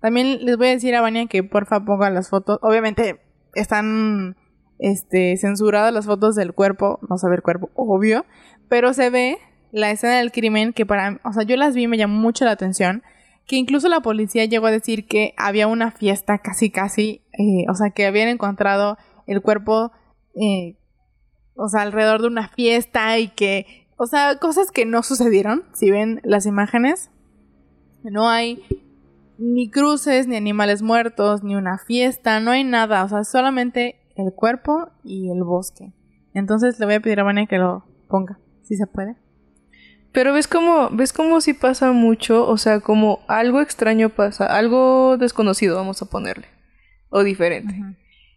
También les voy a decir a Vania que porfa ponga las fotos. Obviamente están este, censuradas las fotos del cuerpo, no se ve el cuerpo, obvio, pero se ve la escena del crimen que para, o sea, yo las vi y me llamó mucho la atención, que incluso la policía llegó a decir que había una fiesta casi casi, eh, o sea, que habían encontrado el cuerpo, eh, o sea, alrededor de una fiesta y que, o sea, cosas que no sucedieron, si ven las imágenes, no hay ni cruces, ni animales muertos, ni una fiesta, no hay nada, o sea, solamente el cuerpo y el bosque. Entonces le voy a pedir a Vania que lo ponga, si se puede. Pero ves cómo, ves cómo sí pasa mucho, o sea, como algo extraño pasa, algo desconocido, vamos a ponerle, o diferente.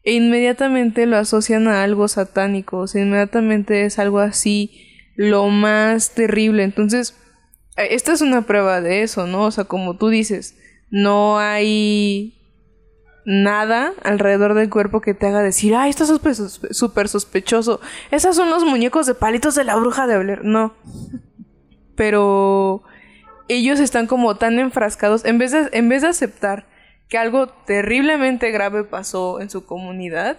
E inmediatamente lo asocian a algo satánico, o sea, inmediatamente es algo así, lo más terrible. Entonces, eh, esta es una prueba de eso, ¿no? O sea, como tú dices, no hay nada alrededor del cuerpo que te haga decir, ay, esto es súper sospechoso. Esos son los muñecos de palitos de la bruja de Blair. No. (laughs) Pero ellos están como tan enfrascados, en vez de, en vez de aceptar que algo terriblemente grave pasó en su comunidad,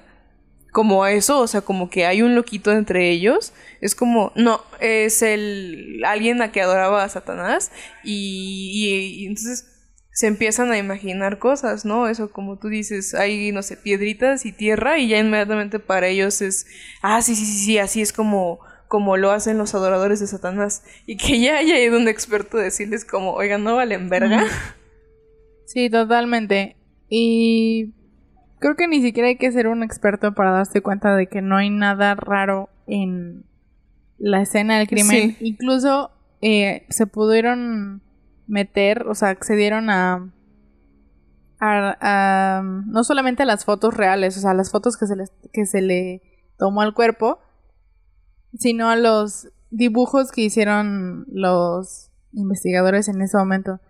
como eso, o sea, como que hay un loquito entre ellos, es como, no, es el alguien a que adoraba a Satanás y, y entonces se empiezan a imaginar cosas, ¿no? Eso como tú dices, hay, no sé, piedritas y tierra y ya inmediatamente para ellos es, ah, sí, sí, sí, sí, así es como, como lo hacen los adoradores de Satanás. Y que ya haya ido un experto a decirles como, oigan, no valen verga. Sí, totalmente. Y creo que ni siquiera hay que ser un experto para darse cuenta de que no hay nada raro en la escena del crimen. Incluso eh, se pudieron meter, o sea, accedieron a, a, no solamente a las fotos reales, o sea, las fotos que se, les, que se le tomó al cuerpo, sino a los dibujos que hicieron los investigadores en ese momento.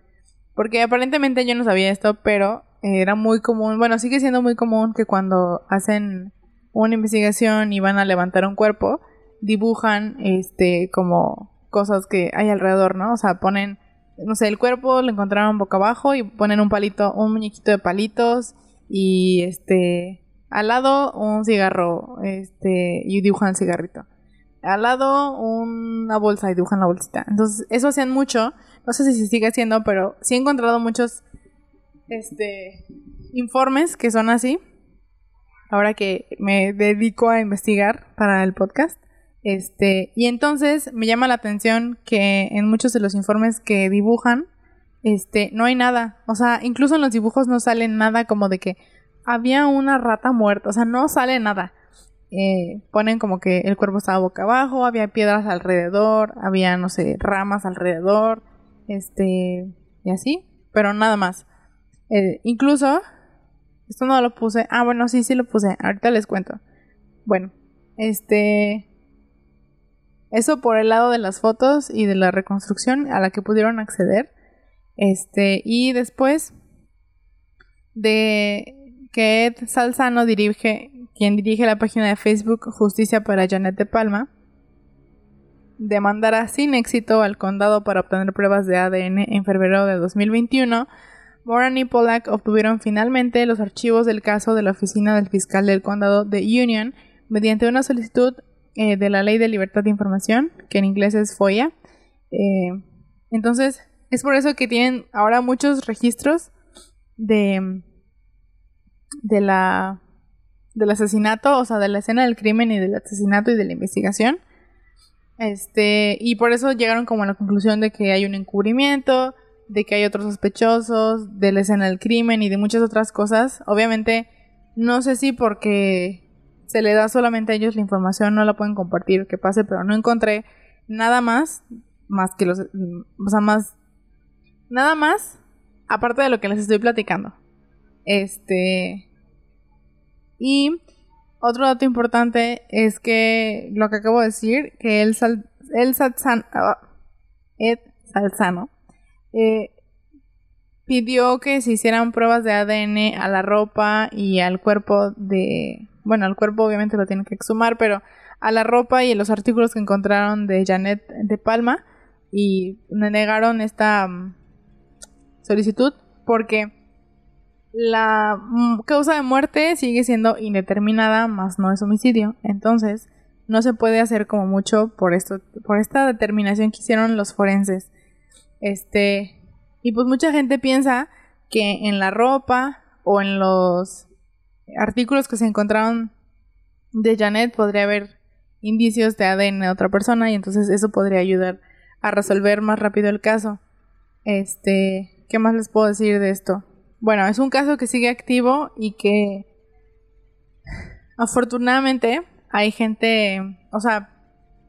Porque aparentemente yo no sabía esto, pero era muy común, bueno, sigue siendo muy común que cuando hacen una investigación y van a levantar un cuerpo, dibujan este como cosas que hay alrededor, ¿no? O sea, ponen no sé, el cuerpo lo encontraron boca abajo y ponen un palito, un muñequito de palitos y este al lado un cigarro, este y dibujan el cigarrito. Al lado una bolsa y dibujan la bolsita. Entonces, eso hacían mucho. No sé si se sigue haciendo, pero sí he encontrado muchos este informes que son así. Ahora que me dedico a investigar para el podcast. Este, y entonces me llama la atención que en muchos de los informes que dibujan, este, no hay nada. O sea, incluso en los dibujos no sale nada como de que había una rata muerta. O sea, no sale nada. Eh, ponen como que el cuerpo estaba boca abajo, había piedras alrededor, había, no sé, ramas alrededor, este, y así, pero nada más. Eh, incluso, esto no lo puse, ah, bueno, sí, sí lo puse, ahorita les cuento. Bueno, este, eso por el lado de las fotos y de la reconstrucción a la que pudieron acceder. Este, y después de que Ed Salzano dirige, quien dirige la página de Facebook Justicia para Janet de Palma, demandará sin éxito al condado para obtener pruebas de ADN en febrero de 2021. Moran y Pollack obtuvieron finalmente los archivos del caso de la oficina del fiscal del condado de Union mediante una solicitud eh, de la Ley de Libertad de Información, que en inglés es FOIA. Eh, entonces, es por eso que tienen ahora muchos registros de, de la del asesinato, o sea, de la escena del crimen y del asesinato y de la investigación. Este, y por eso llegaron como a la conclusión de que hay un encubrimiento, de que hay otros sospechosos, de la escena del crimen y de muchas otras cosas. Obviamente, no sé si porque se le da solamente a ellos la información, no la pueden compartir, que pase, pero no encontré nada más, más que los, o sea, más, nada más, aparte de lo que les estoy platicando. Este, y otro dato importante es que lo que acabo de decir, que el, sal, el ah, Ed Salzano, eh, pidió que se hicieran pruebas de ADN a la ropa y al cuerpo de... Bueno, al cuerpo obviamente lo tienen que exhumar, pero a la ropa y los artículos que encontraron de Janet de Palma y negaron esta mm, solicitud porque la mm, causa de muerte sigue siendo indeterminada, más no es homicidio. Entonces, no se puede hacer como mucho por esto, por esta determinación que hicieron los forenses. Este, y pues mucha gente piensa que en la ropa o en los artículos que se encontraron de Janet podría haber indicios de ADN de otra persona y entonces eso podría ayudar a resolver más rápido el caso. Este, ¿qué más les puedo decir de esto? Bueno, es un caso que sigue activo y que afortunadamente hay gente, o sea,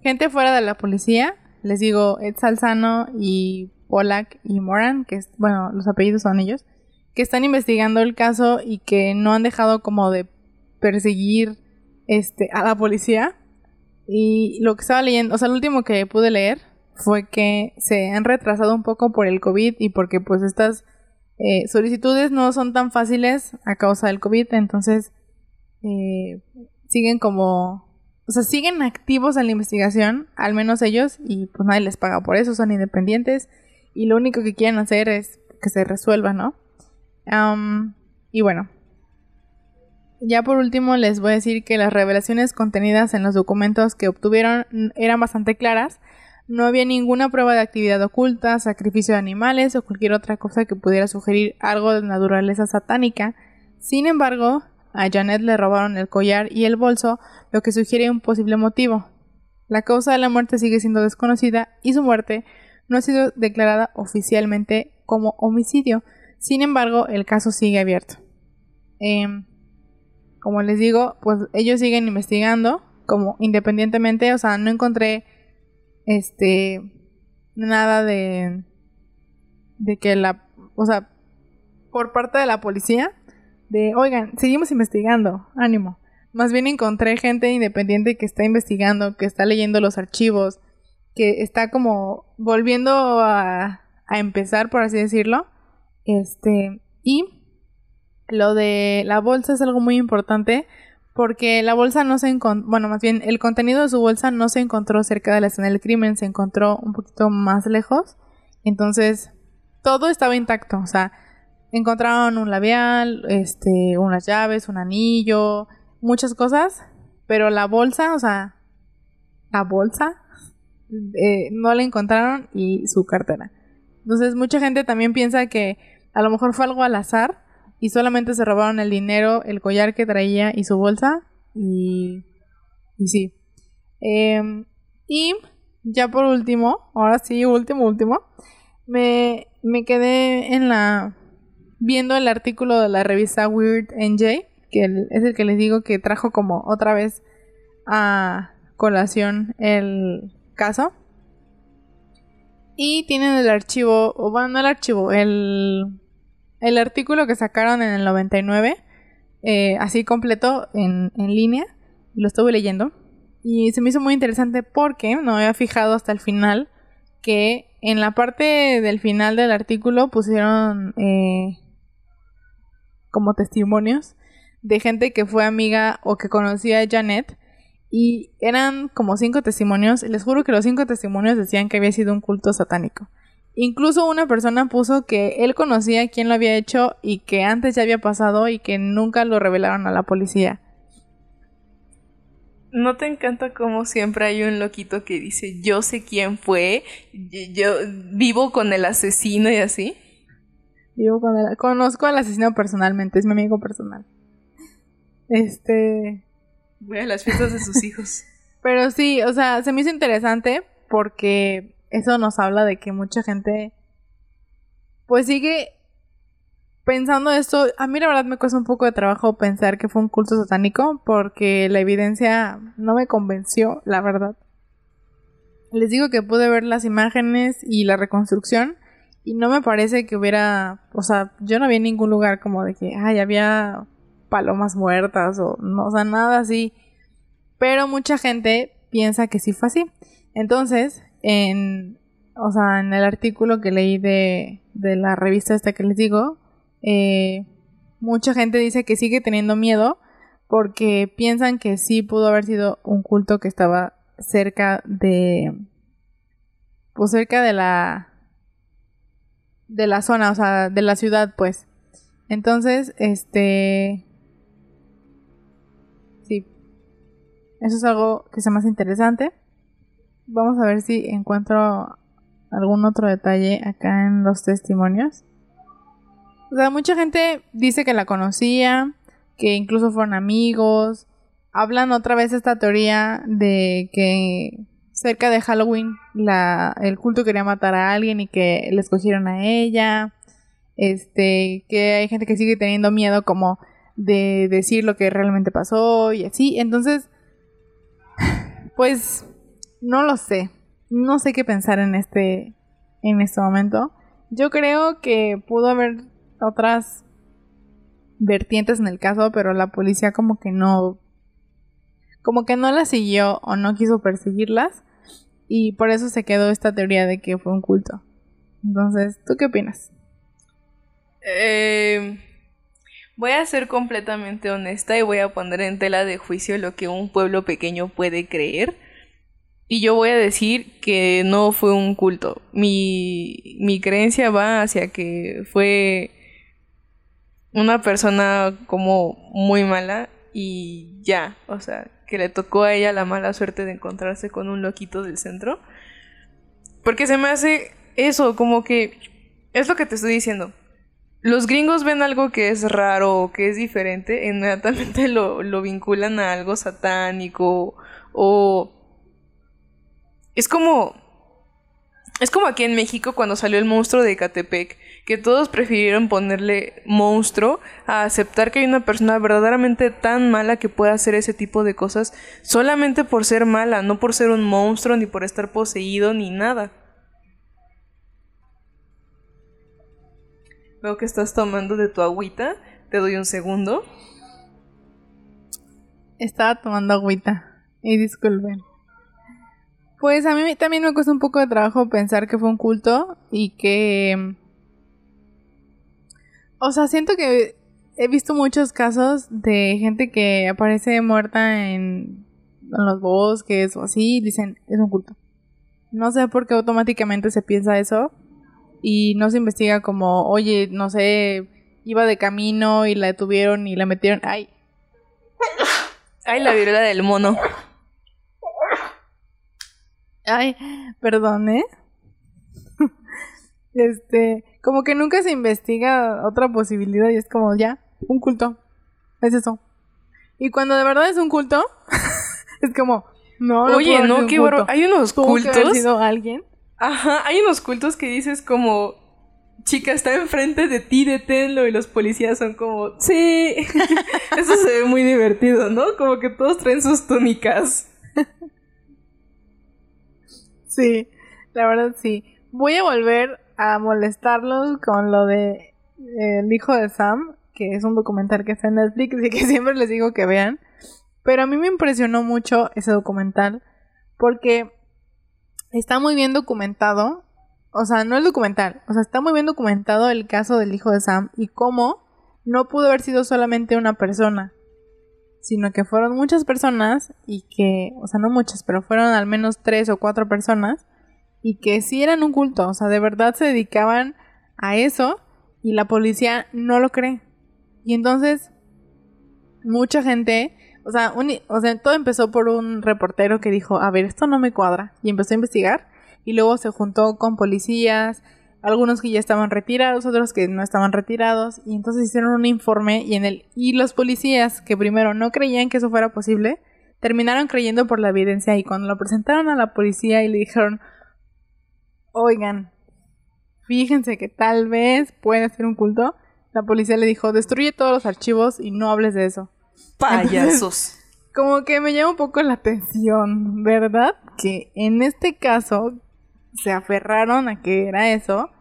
gente fuera de la policía, les digo, Ed Salzano y Pollack y Moran, que es, bueno, los apellidos son ellos, que están investigando el caso y que no han dejado como de perseguir este a la policía. Y lo que estaba leyendo, o sea, lo último que pude leer fue que se han retrasado un poco por el COVID y porque pues estas eh, solicitudes no son tan fáciles a causa del COVID, entonces eh, siguen como, o sea, siguen activos en la investigación, al menos ellos, y pues nadie les paga por eso, son independientes y lo único que quieren hacer es que se resuelva, ¿no? Y bueno, ya por último les voy a decir que las revelaciones contenidas en los documentos que obtuvieron eran bastante claras no había ninguna prueba de actividad oculta, sacrificio de animales o cualquier otra cosa que pudiera sugerir algo de naturaleza satánica. Sin embargo, a Janet le robaron el collar y el bolso, lo que sugiere un posible motivo. La causa de la muerte sigue siendo desconocida y su muerte no ha sido declarada oficialmente como homicidio. Sin embargo, el caso sigue abierto. Em, como les digo, pues ellos siguen investigando, como independientemente, o sea, no encontré este, nada de, de que la, o sea, por parte de la policía, de, oigan, seguimos investigando, ánimo. Más bien encontré gente independiente que está investigando, que está leyendo los archivos, que está como volviendo a, a empezar, por así decirlo. Este, y lo de la bolsa es algo muy importante porque la bolsa no se encontró, bueno, más bien el contenido de su bolsa no se encontró cerca de la escena del crimen, se encontró un poquito más lejos. Entonces, todo estaba intacto, o sea, encontraron un labial, este, unas llaves, un anillo, muchas cosas, pero la bolsa, o sea, la bolsa eh, no la encontraron y su cartera. Entonces, mucha gente también piensa que a lo mejor fue algo al azar y solamente se robaron el dinero, el collar que traía y su bolsa. Y, y sí. Em, y ya por último, ahora sí, último, último, me, me quedé en la... viendo el artículo de la revista Weird NJ, que es el que les digo que trajo como otra vez a colación el caso. Y tienen el archivo, o bueno, no el archivo, el el artículo que sacaron en el 99, eh, así completo en, línea, lo estuve leyendo. Y se me hizo muy interesante porque no había fijado hasta el final que en la parte del final del artículo pusieron eh, como testimonios de gente que fue amiga o que conocía a Janet. Y eran como cinco testimonios. Les juro que los cinco testimonios decían que había sido un culto satánico. Incluso una persona puso que él conocía quién lo había hecho y que antes ya había pasado y que nunca lo revelaron a la policía. ¿No te encanta cómo siempre hay un loquito que dice yo sé quién fue, yo vivo con el asesino y así? Vivo con el... Conozco al asesino personalmente, es mi amigo personal. Este... Voy a las fiestas de sus hijos. (laughs) Pero sí, o sea, se me hizo interesante porque eso nos habla de que mucha gente pues sigue pensando esto. A mí la verdad me cuesta un poco de trabajo pensar que fue un culto satánico porque la evidencia no me convenció, la verdad. Les digo que pude ver las imágenes y la reconstrucción y no me parece que hubiera, o sea, yo no vi en ningún lugar como de que, ay, había palomas muertas o no, o sea, nada así. Pero mucha gente piensa que sí fue así. Entonces, en, o sea, en el artículo que leí de, de la revista esta que les digo, eh, mucha gente dice que sigue teniendo miedo porque piensan que sí pudo haber sido un culto que estaba cerca de pues cerca de la de la zona, o sea, de la ciudad, pues. Entonces, este sí. Eso es algo que sea más interesante. Vamos a ver si encuentro algún otro detalle acá en los testimonios. O sea, mucha gente dice que la conocía, que incluso fueron amigos. Hablan otra vez esta teoría de que cerca de Halloween la, el culto quería matar a alguien y que le escogieron a ella. Este, que hay gente que sigue teniendo miedo como de decir lo que realmente pasó y así. Entonces, pues no lo sé. No sé qué pensar en este en este momento. Yo creo que pudo haber otras vertientes en el caso, pero la policía como que no como que no la siguió o no quiso perseguirlas y por eso se quedó esta teoría de que fue un culto. Entonces, ¿tú qué opinas? Eh, voy a ser completamente honesta y voy a poner en tela de juicio lo que un pueblo pequeño puede creer. Y yo voy a decir que no fue un culto. Mi, mi creencia va hacia que fue una persona como muy mala y ya, o sea, que le tocó a ella la mala suerte de encontrarse con un loquito del centro. Porque se me hace eso, como que es lo que te estoy diciendo. Los gringos ven algo que es raro o que es diferente, inmediatamente (laughs) lo, lo vinculan a algo satánico o... Es como... Es como aquí en México cuando salió el monstruo de Catepec que todos prefirieron ponerle monstruo a aceptar que hay una persona verdaderamente tan mala que pueda hacer ese tipo de cosas solamente por ser mala, no por ser un monstruo, ni por estar poseído, ni nada. Veo que estás tomando de tu agüita. Te doy un segundo. Estaba tomando agüita. Y disculpen. Pues a mí también me cuesta un poco de trabajo pensar que fue un culto y que o sea, siento que he visto muchos casos de gente que aparece muerta en, los bosques o así y dicen, es un culto. No sé por qué automáticamente se piensa eso y no se investiga como, oye, no sé, iba de camino y la detuvieron y la metieron. ¡Ay! ¡Ay, la viruela del mono! Ay, perdón, ¿eh? (laughs) este, como que nunca se investiga otra posibilidad y es como ya, un culto. Es eso. Y cuando de verdad es un culto, (laughs) es como, no, no Oye, no, qué bueno. Hay unos cultos. Que sido alguien. Ajá, hay unos cultos que dices como, chica, está enfrente de ti, deténlo. Y los policías son como, sí. (laughs) Eso se ve muy divertido, ¿no? Como que todos traen sus túnicas. Sí, la verdad sí. Voy a volver a molestarlos con lo de El hijo de Sam, que es un documental que está en Netflix y que (laughs) siempre les digo que vean. Pero a mí me impresionó mucho ese documental porque está muy bien documentado. O sea, no el documental, o sea, está muy bien documentado el caso del hijo de Sam y cómo no pudo haber sido solamente una persona, sino que fueron muchas personas y que, o sea, no muchas, pero fueron al menos tres o cuatro personas y que sí eran un culto, o sea, de verdad se dedicaban a eso y la policía no lo cree. Y entonces, mucha gente, o sea, o sea, todo empezó por un reportero que dijo, a ver, esto no me cuadra, y empezó a investigar, y luego se juntó con policías, algunos que ya estaban retirados, otros que no estaban retirados, y entonces hicieron un informe y en el y los policías que primero no creían que eso fuera posible, terminaron creyendo por la evidencia y cuando lo presentaron a la policía y le dijeron, oigan, fíjense que tal vez puede ser un culto. La policía le dijo, destruye todos los archivos y no hables de eso. Payasos. como que me llama un poco la atención, ¿verdad? Que en este caso se aferraron a que era eso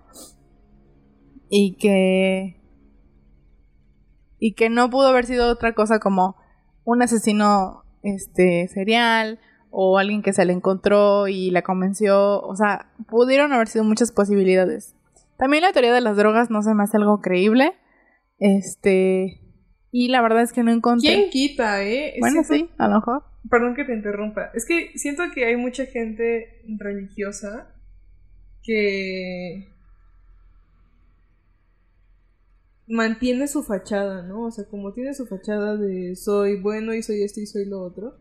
y que y que no pudo haber sido otra cosa como un asesino este serial o alguien que se le encontró y la convenció, o sea, pudieron haber sido muchas posibilidades. También la teoría de las drogas no se me hace algo creíble. Este. Y la verdad es que no encontré. ¿Quién quita, eh? Bueno, sí, a lo mejor. Perdón que te interrumpa. Es que siento que hay mucha gente religiosa que mantiene su fachada, ¿no? O sea, como tiene su fachada de soy bueno y soy esto y soy lo otro.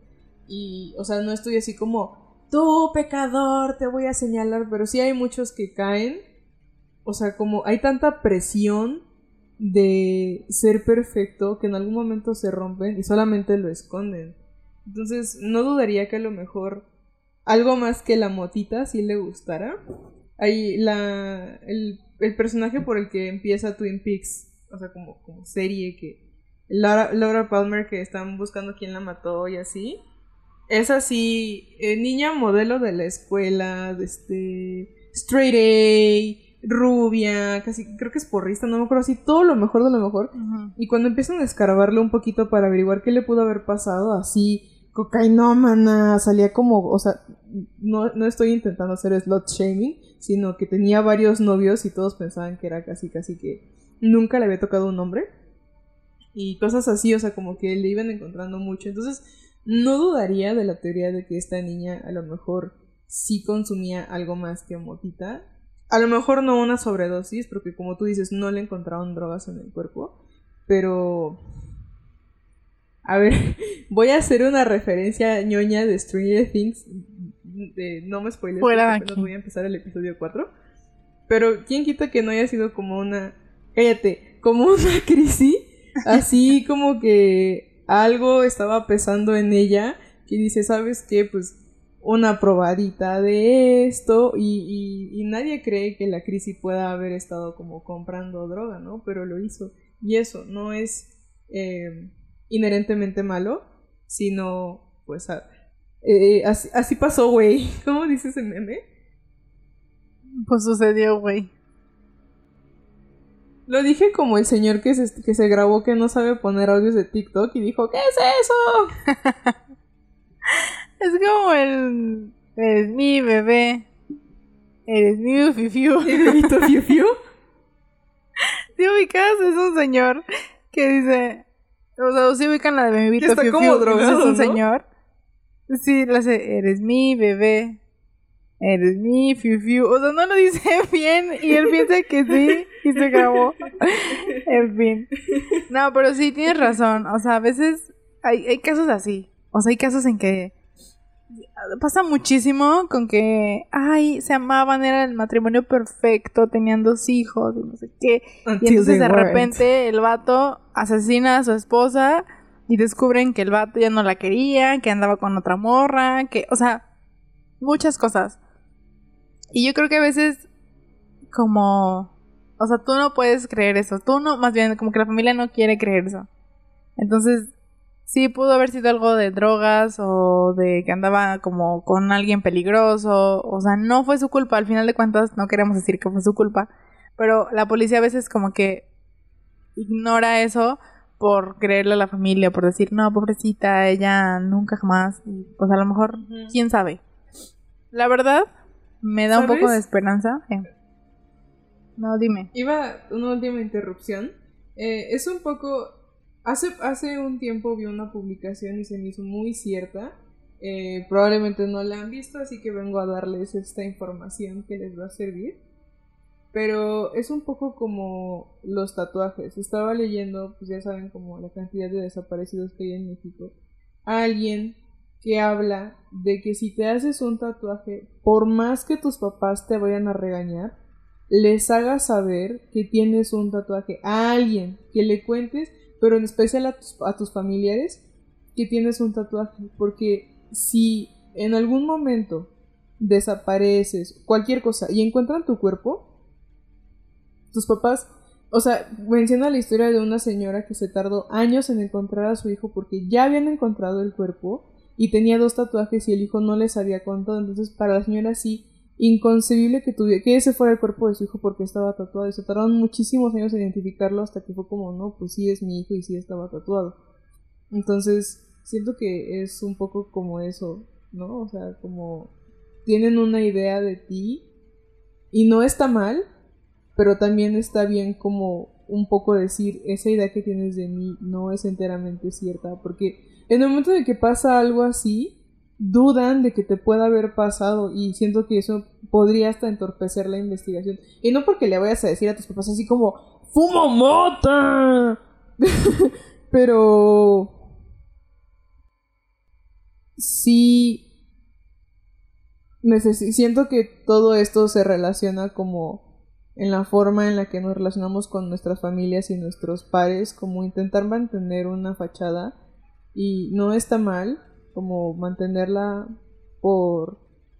Y, o sea, no estoy así como, tú pecador, te voy a señalar, pero sí hay muchos que caen. O sea, como hay tanta presión de ser perfecto que en algún momento se rompen y solamente lo esconden. Entonces, no dudaría que a lo mejor algo más que la motita sí le gustara. Ahí la, el, el personaje por el que empieza Twin Peaks, o sea, como, como serie que Laura, Laura Palmer que están buscando quién la mató y así. Es así, eh, niña modelo de la escuela, de este, straight A, rubia, casi creo que es porrista, no me acuerdo así, todo lo mejor de lo mejor. Y cuando empiezan a escarbarle un poquito para averiguar qué le pudo haber pasado, así, cocainómana, salía como, o sea, no, no estoy intentando hacer slot shaming, sino que tenía varios novios y todos pensaban que era casi, casi que nunca le había tocado un hombre. Y cosas así, o sea, como que le iban encontrando mucho. Entonces, no dudaría de la teoría de que esta niña a lo mejor sí consumía algo más que motita. A lo mejor no una sobredosis, porque como tú dices, no le encontraron drogas en el cuerpo. Pero a ver, (laughs) voy a hacer una referencia ñoña de Stranger Things. De, no me apenas voy a empezar el episodio 4. Pero, ¿quién quita que no haya sido como una. Cállate, como una (laughs) crisis? Así como que algo estaba pesando en ella. Que dice, ¿sabes qué? Pues una probadita de esto. Y, nadie cree que la crisis pueda haber estado como comprando droga, ¿no? Pero lo hizo. Y eso no es. Eh, inherentemente malo, sino pues eh, así, así, pasó, güey. (laughs) ¿Cómo dice ese meme? Pues sucedió, güey. Lo dije como el señor que se, que se grabó que no sabe poner audios de TikTok y dijo, ¿qué es eso? (laughs) es como el... Eres mi bebé. Eres mi fiu (laughs) ¿El bebito fiu fiu? Si ubicas, es un señor que dice... O sea, sí ubican la de bebito está fiu, como fiu, drogado, es un ¿no? señor. Sí, la hace, eres mi bebé. Eres mi fiu fiu. O sea, no lo dice (laughs) bien y él piensa que sí y se grabó. (laughs) en fin. No, pero sí, tienes razón. O sea, a veces hay, hay casos así. O sea, hay casos en que pasa muchísimo con que, ay, se amaban, era el matrimonio perfecto, tenían dos hijos y no sé qué. Y Until entonces de weren't. repente el vato asesina a su esposa y descubren que el vato ya no la quería, que andaba con otra morra, que, o sea, muchas cosas. Y yo creo que a veces como, o sea, tú no puedes creer eso, tú no, más bien como que la familia no quiere creer eso. Entonces, sí pudo haber sido algo de drogas o de que andaba como con alguien peligroso, o sea, no fue su culpa, al final de cuentas no queremos decir que fue su culpa, pero la policía a veces como que ignora eso por creerle a la familia, por decir, no, pobrecita, ella nunca jamás, pues a lo mejor, quién sabe. La verdad, me da un poco de esperanza. Eh. No, dime. Iba una última interrupción. Eh, es un poco. Hace, hace un tiempo vi una publicación y se me hizo muy cierta. Eh, probablemente no la han visto, así que vengo a darles esta información que les va a servir. Pero es un poco como los tatuajes. Estaba leyendo, pues ya saben, como la cantidad de desaparecidos que hay en México. Alguien que habla de que si te haces un tatuaje, por más que tus papás te vayan a regañar, les hagas saber que tienes un tatuaje a alguien, que le cuentes, pero en especial a tus, a tus familiares, que tienes un tatuaje, porque si en algún momento desapareces, cualquier cosa, y encuentran tu cuerpo, tus papás, o sea, menciona la historia de una señora que se tardó años en encontrar a su hijo porque ya habían encontrado el cuerpo y tenía dos tatuajes y el hijo no les había contado, entonces para la señora sí inconcebible que tuviera que ese fuera el cuerpo de su hijo porque estaba tatuado y se tardaron muchísimos años en identificarlo hasta que fue como no pues sí es mi hijo y sí estaba tatuado entonces siento que es un poco como eso no o sea como tienen una idea de ti y no está mal pero también está bien como un poco decir, esa idea que tienes de mí no es enteramente cierta, porque en el momento de que pasa algo así, dudan de que te pueda haber pasado y siento que eso podría hasta entorpecer la investigación. Y no porque le vayas a decir a tus papás así como, ¡Fumo mota! (laughs) Pero... Sí... siento que todo esto se relaciona como en la forma en la que nos relacionamos con nuestras familias y nuestros pares, como intentar mantener una fachada y no está mal, como mantenerla por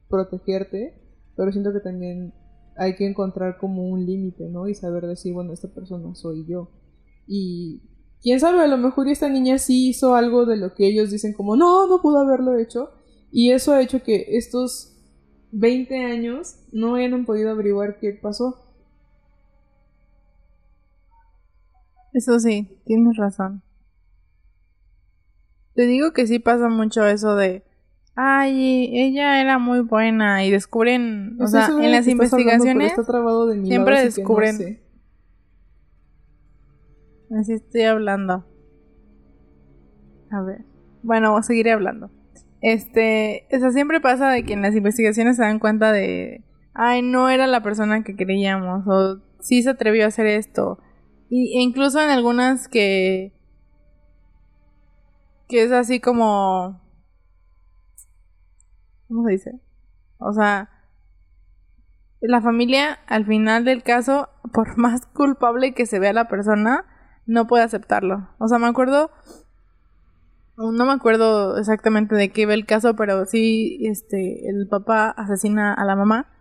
protegerte, pero siento que también hay que encontrar como un límite, ¿no? Y saber decir, bueno, esta persona soy yo. Y quién sabe, a lo mejor esta niña sí hizo algo de lo que ellos dicen como, no, no pudo haberlo hecho. Y eso ha hecho que estos 20 años no hayan podido averiguar qué pasó. Eso sí, tienes razón. Te digo que sí pasa mucho eso de, ay, ella era muy buena y descubren, o sea, en las investigaciones siempre descubren. Así estoy hablando. A ver. Bueno, seguiré hablando. Este, eso siempre pasa de que en las investigaciones se dan cuenta de, ay, no era la persona que creíamos o sí se atrevió a hacer esto y, e incluso en algunas que. Que es así como. ¿Cómo se dice? O sea. La familia, al final del caso, (laughs) por más culpable que se vea la persona, no puede aceptarlo. O sea, me acuerdo. No me acuerdo exactamente de qué iba el caso, pero sí, este, el papá asesina a la mamá.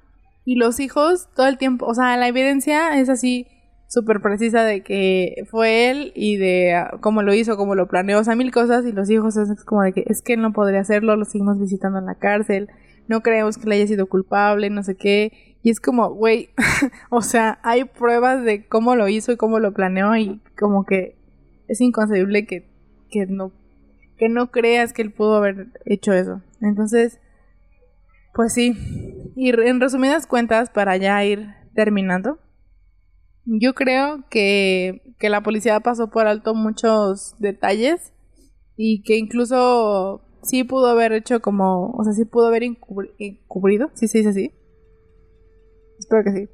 Y los hijos, todo el tiempo, o sea, la evidencia es así súper precisa de que fue él y de ah, cómo lo hizo, cómo lo planeó, o sea, mil cosas y los hijos es como de que es que él no podría hacerlo, lo seguimos visitando en la cárcel, no creemos que le haya sido culpable, no sé qué, y es como, güey, (laughs) o sea, hay pruebas de cómo lo hizo y cómo lo planeó y como que es inconcebible que, que no que no creas que él pudo haber hecho eso. Entonces, pues sí. Y en resumidas cuentas, para ya ir terminando, yo creo que, la policía pasó por alto muchos detalles y que incluso sí pudo haber hecho como, o sea, sí pudo haber encubrido, si se dice así. Espero que sí.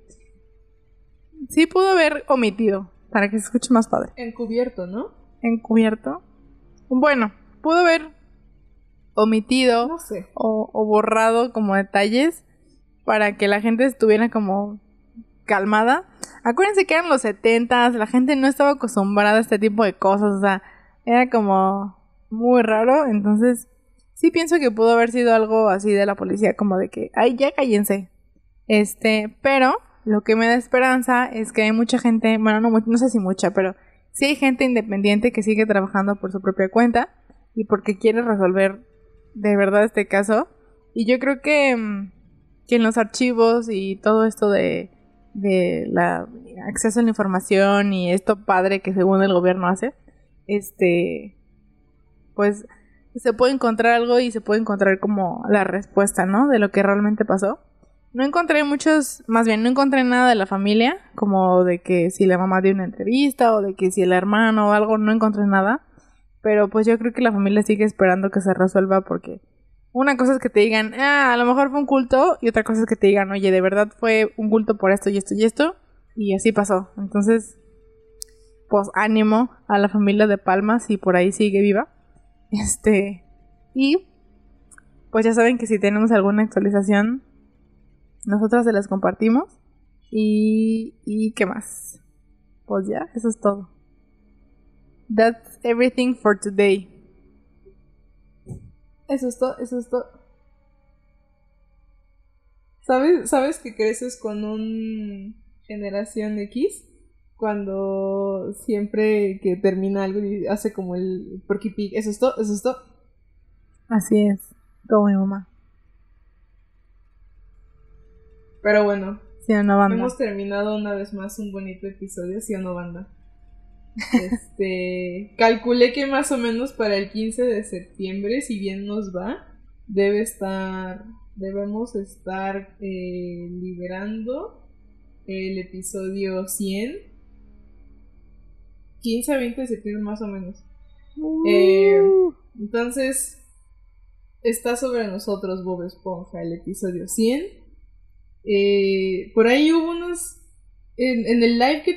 Sí pudo haber omitido, para que se escuche más padre. Encubierto, ¿no? Encubierto. Bueno, pudo haber omitido no sé. o, o borrado como detalles para que la gente estuviera como calmada. Acuérdense que eran los setentas, la gente no estaba acostumbrada a este tipo de cosas, o sea, era como muy raro, entonces sí pienso que pudo haber sido algo así de la policía, como de que, ay, ya cállense. Este, pero lo que me da esperanza es que hay mucha gente, bueno, no, no sé si mucha, pero sí hay gente independiente que sigue trabajando por su propia cuenta y porque quiere resolver de verdad este caso. Y yo creo que, mm, que en los archivos y todo esto de de la acceso a la información y esto padre que según el gobierno hace, este, pues se puede encontrar algo y se puede encontrar como la respuesta, ¿no? De lo que realmente pasó. No encontré muchos, más bien no encontré nada de la familia, como de que si la mamá dio una entrevista o de que si el hermano o algo, no encontré nada. Pero pues yo creo que la familia sigue esperando que se resuelva porque una cosa es que te digan, ah, a lo mejor fue un culto, y otra cosa es que te digan, oye, de verdad fue un culto por esto y esto y esto, y así pasó. Entonces, pues ánimo a la familia de Palmas y por ahí sigue viva. (laughs) Este, y pues ya saben que si tenemos alguna actualización, nosotros se las compartimos. Y, y qué más. Pues ya, eso es todo. That's everything for today. Eso es todo, eso es todo. ¿Sabes, ¿Sabes que creces con un generación X? Cuando siempre que termina algo y hace como el porky pig. Eso es todo, eso es todo. Así es, como mi mamá. Pero bueno. Sí no, banda. Hemos terminado una vez más un bonito episodio, sí o no, banda. Este, calculé que más o menos para el 15 de septiembre, si bien nos va, debe estar, debemos estar eh, liberando el episodio 100. 15 a 20 de septiembre más o menos. Eh, entonces, está sobre nosotros Bob Esponja, el episodio 100. Eh, por ahí hubo unos... En, en el live que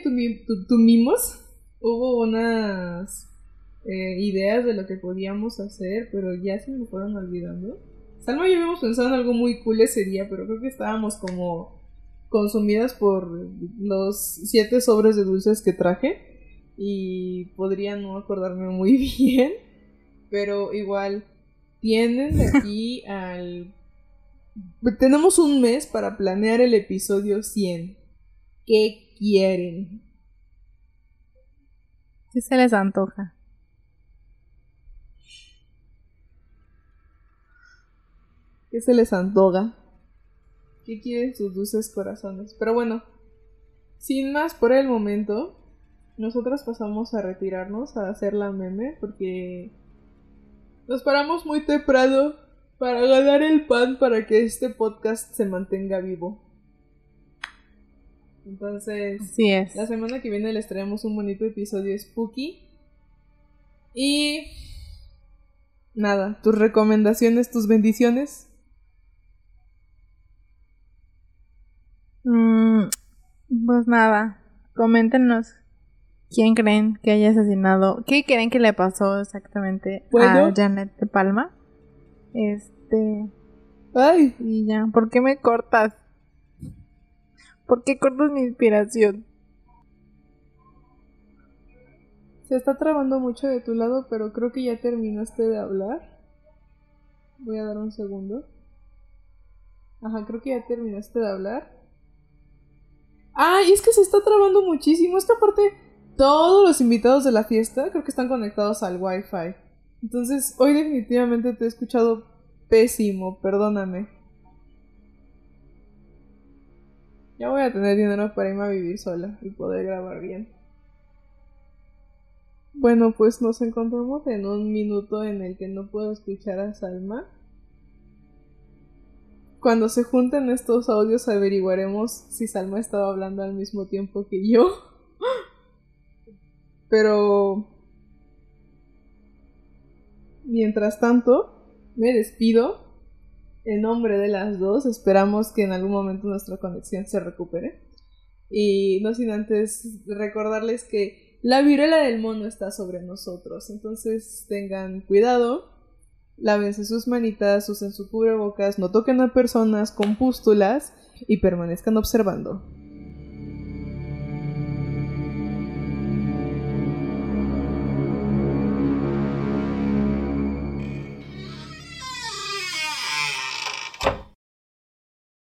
tuvimos, hubo unas eh, ideas de lo que podíamos hacer, pero ya se me fueron olvidando. Salma y habíamos pensado en algo muy cool ese día, pero creo que estábamos como consumidas por los siete sobres de dulces que traje y podría no acordarme muy (laughs) bien, pero igual tienen de aquí (laughs) al... Tenemos un mes para planear el episodio 100. ¿Qué quieren? ¿Qué se les antoja? ¿Qué se les antoja? ¿Qué quieren sus dulces corazones? Pero bueno, sin más por el momento, nosotras pasamos a retirarnos a hacer la meme porque nos paramos muy temprano para ganar el pan para que este podcast se mantenga vivo. Entonces, Así es. la semana que viene les traemos un bonito episodio spooky. Y nada, tus recomendaciones, tus bendiciones. Mm, pues nada, coméntenos quién creen que haya asesinado, qué creen que le pasó exactamente a Janet de Palma. Este, Ay, y ya, ¿por qué me cortas? ¿Por qué cortas mi inspiración? se está trabando mucho de tu lado, pero creo que ya terminaste de hablar. Voy a dar un segundo. Ajá, creo que ya terminaste de hablar. Ay, es que se está trabando muchísimo. Es que aparte, todos los invitados de la fiesta creo que están conectados al Wi-Fi. Entonces, hoy definitivamente te he escuchado pésimo, perdóname. Ya voy a tener dinero para irme a vivir sola y poder grabar bien. Bueno, pues nos encontramos en un minuto en el que no puedo escuchar a Salma. Cuando se junten estos audios averiguaremos si Salma estaba hablando al mismo tiempo que yo. (laughs) Pero... Mientras tanto, me despido. En nombre de las dos, esperamos que en algún momento nuestra conexión se recupere. Y no sin antes recordarles que la viruela del mono está sobre nosotros. Entonces tengan cuidado. Lávense sus manitas, usen su cubrebocas, no toquen a personas con pústulas y permanezcan observando.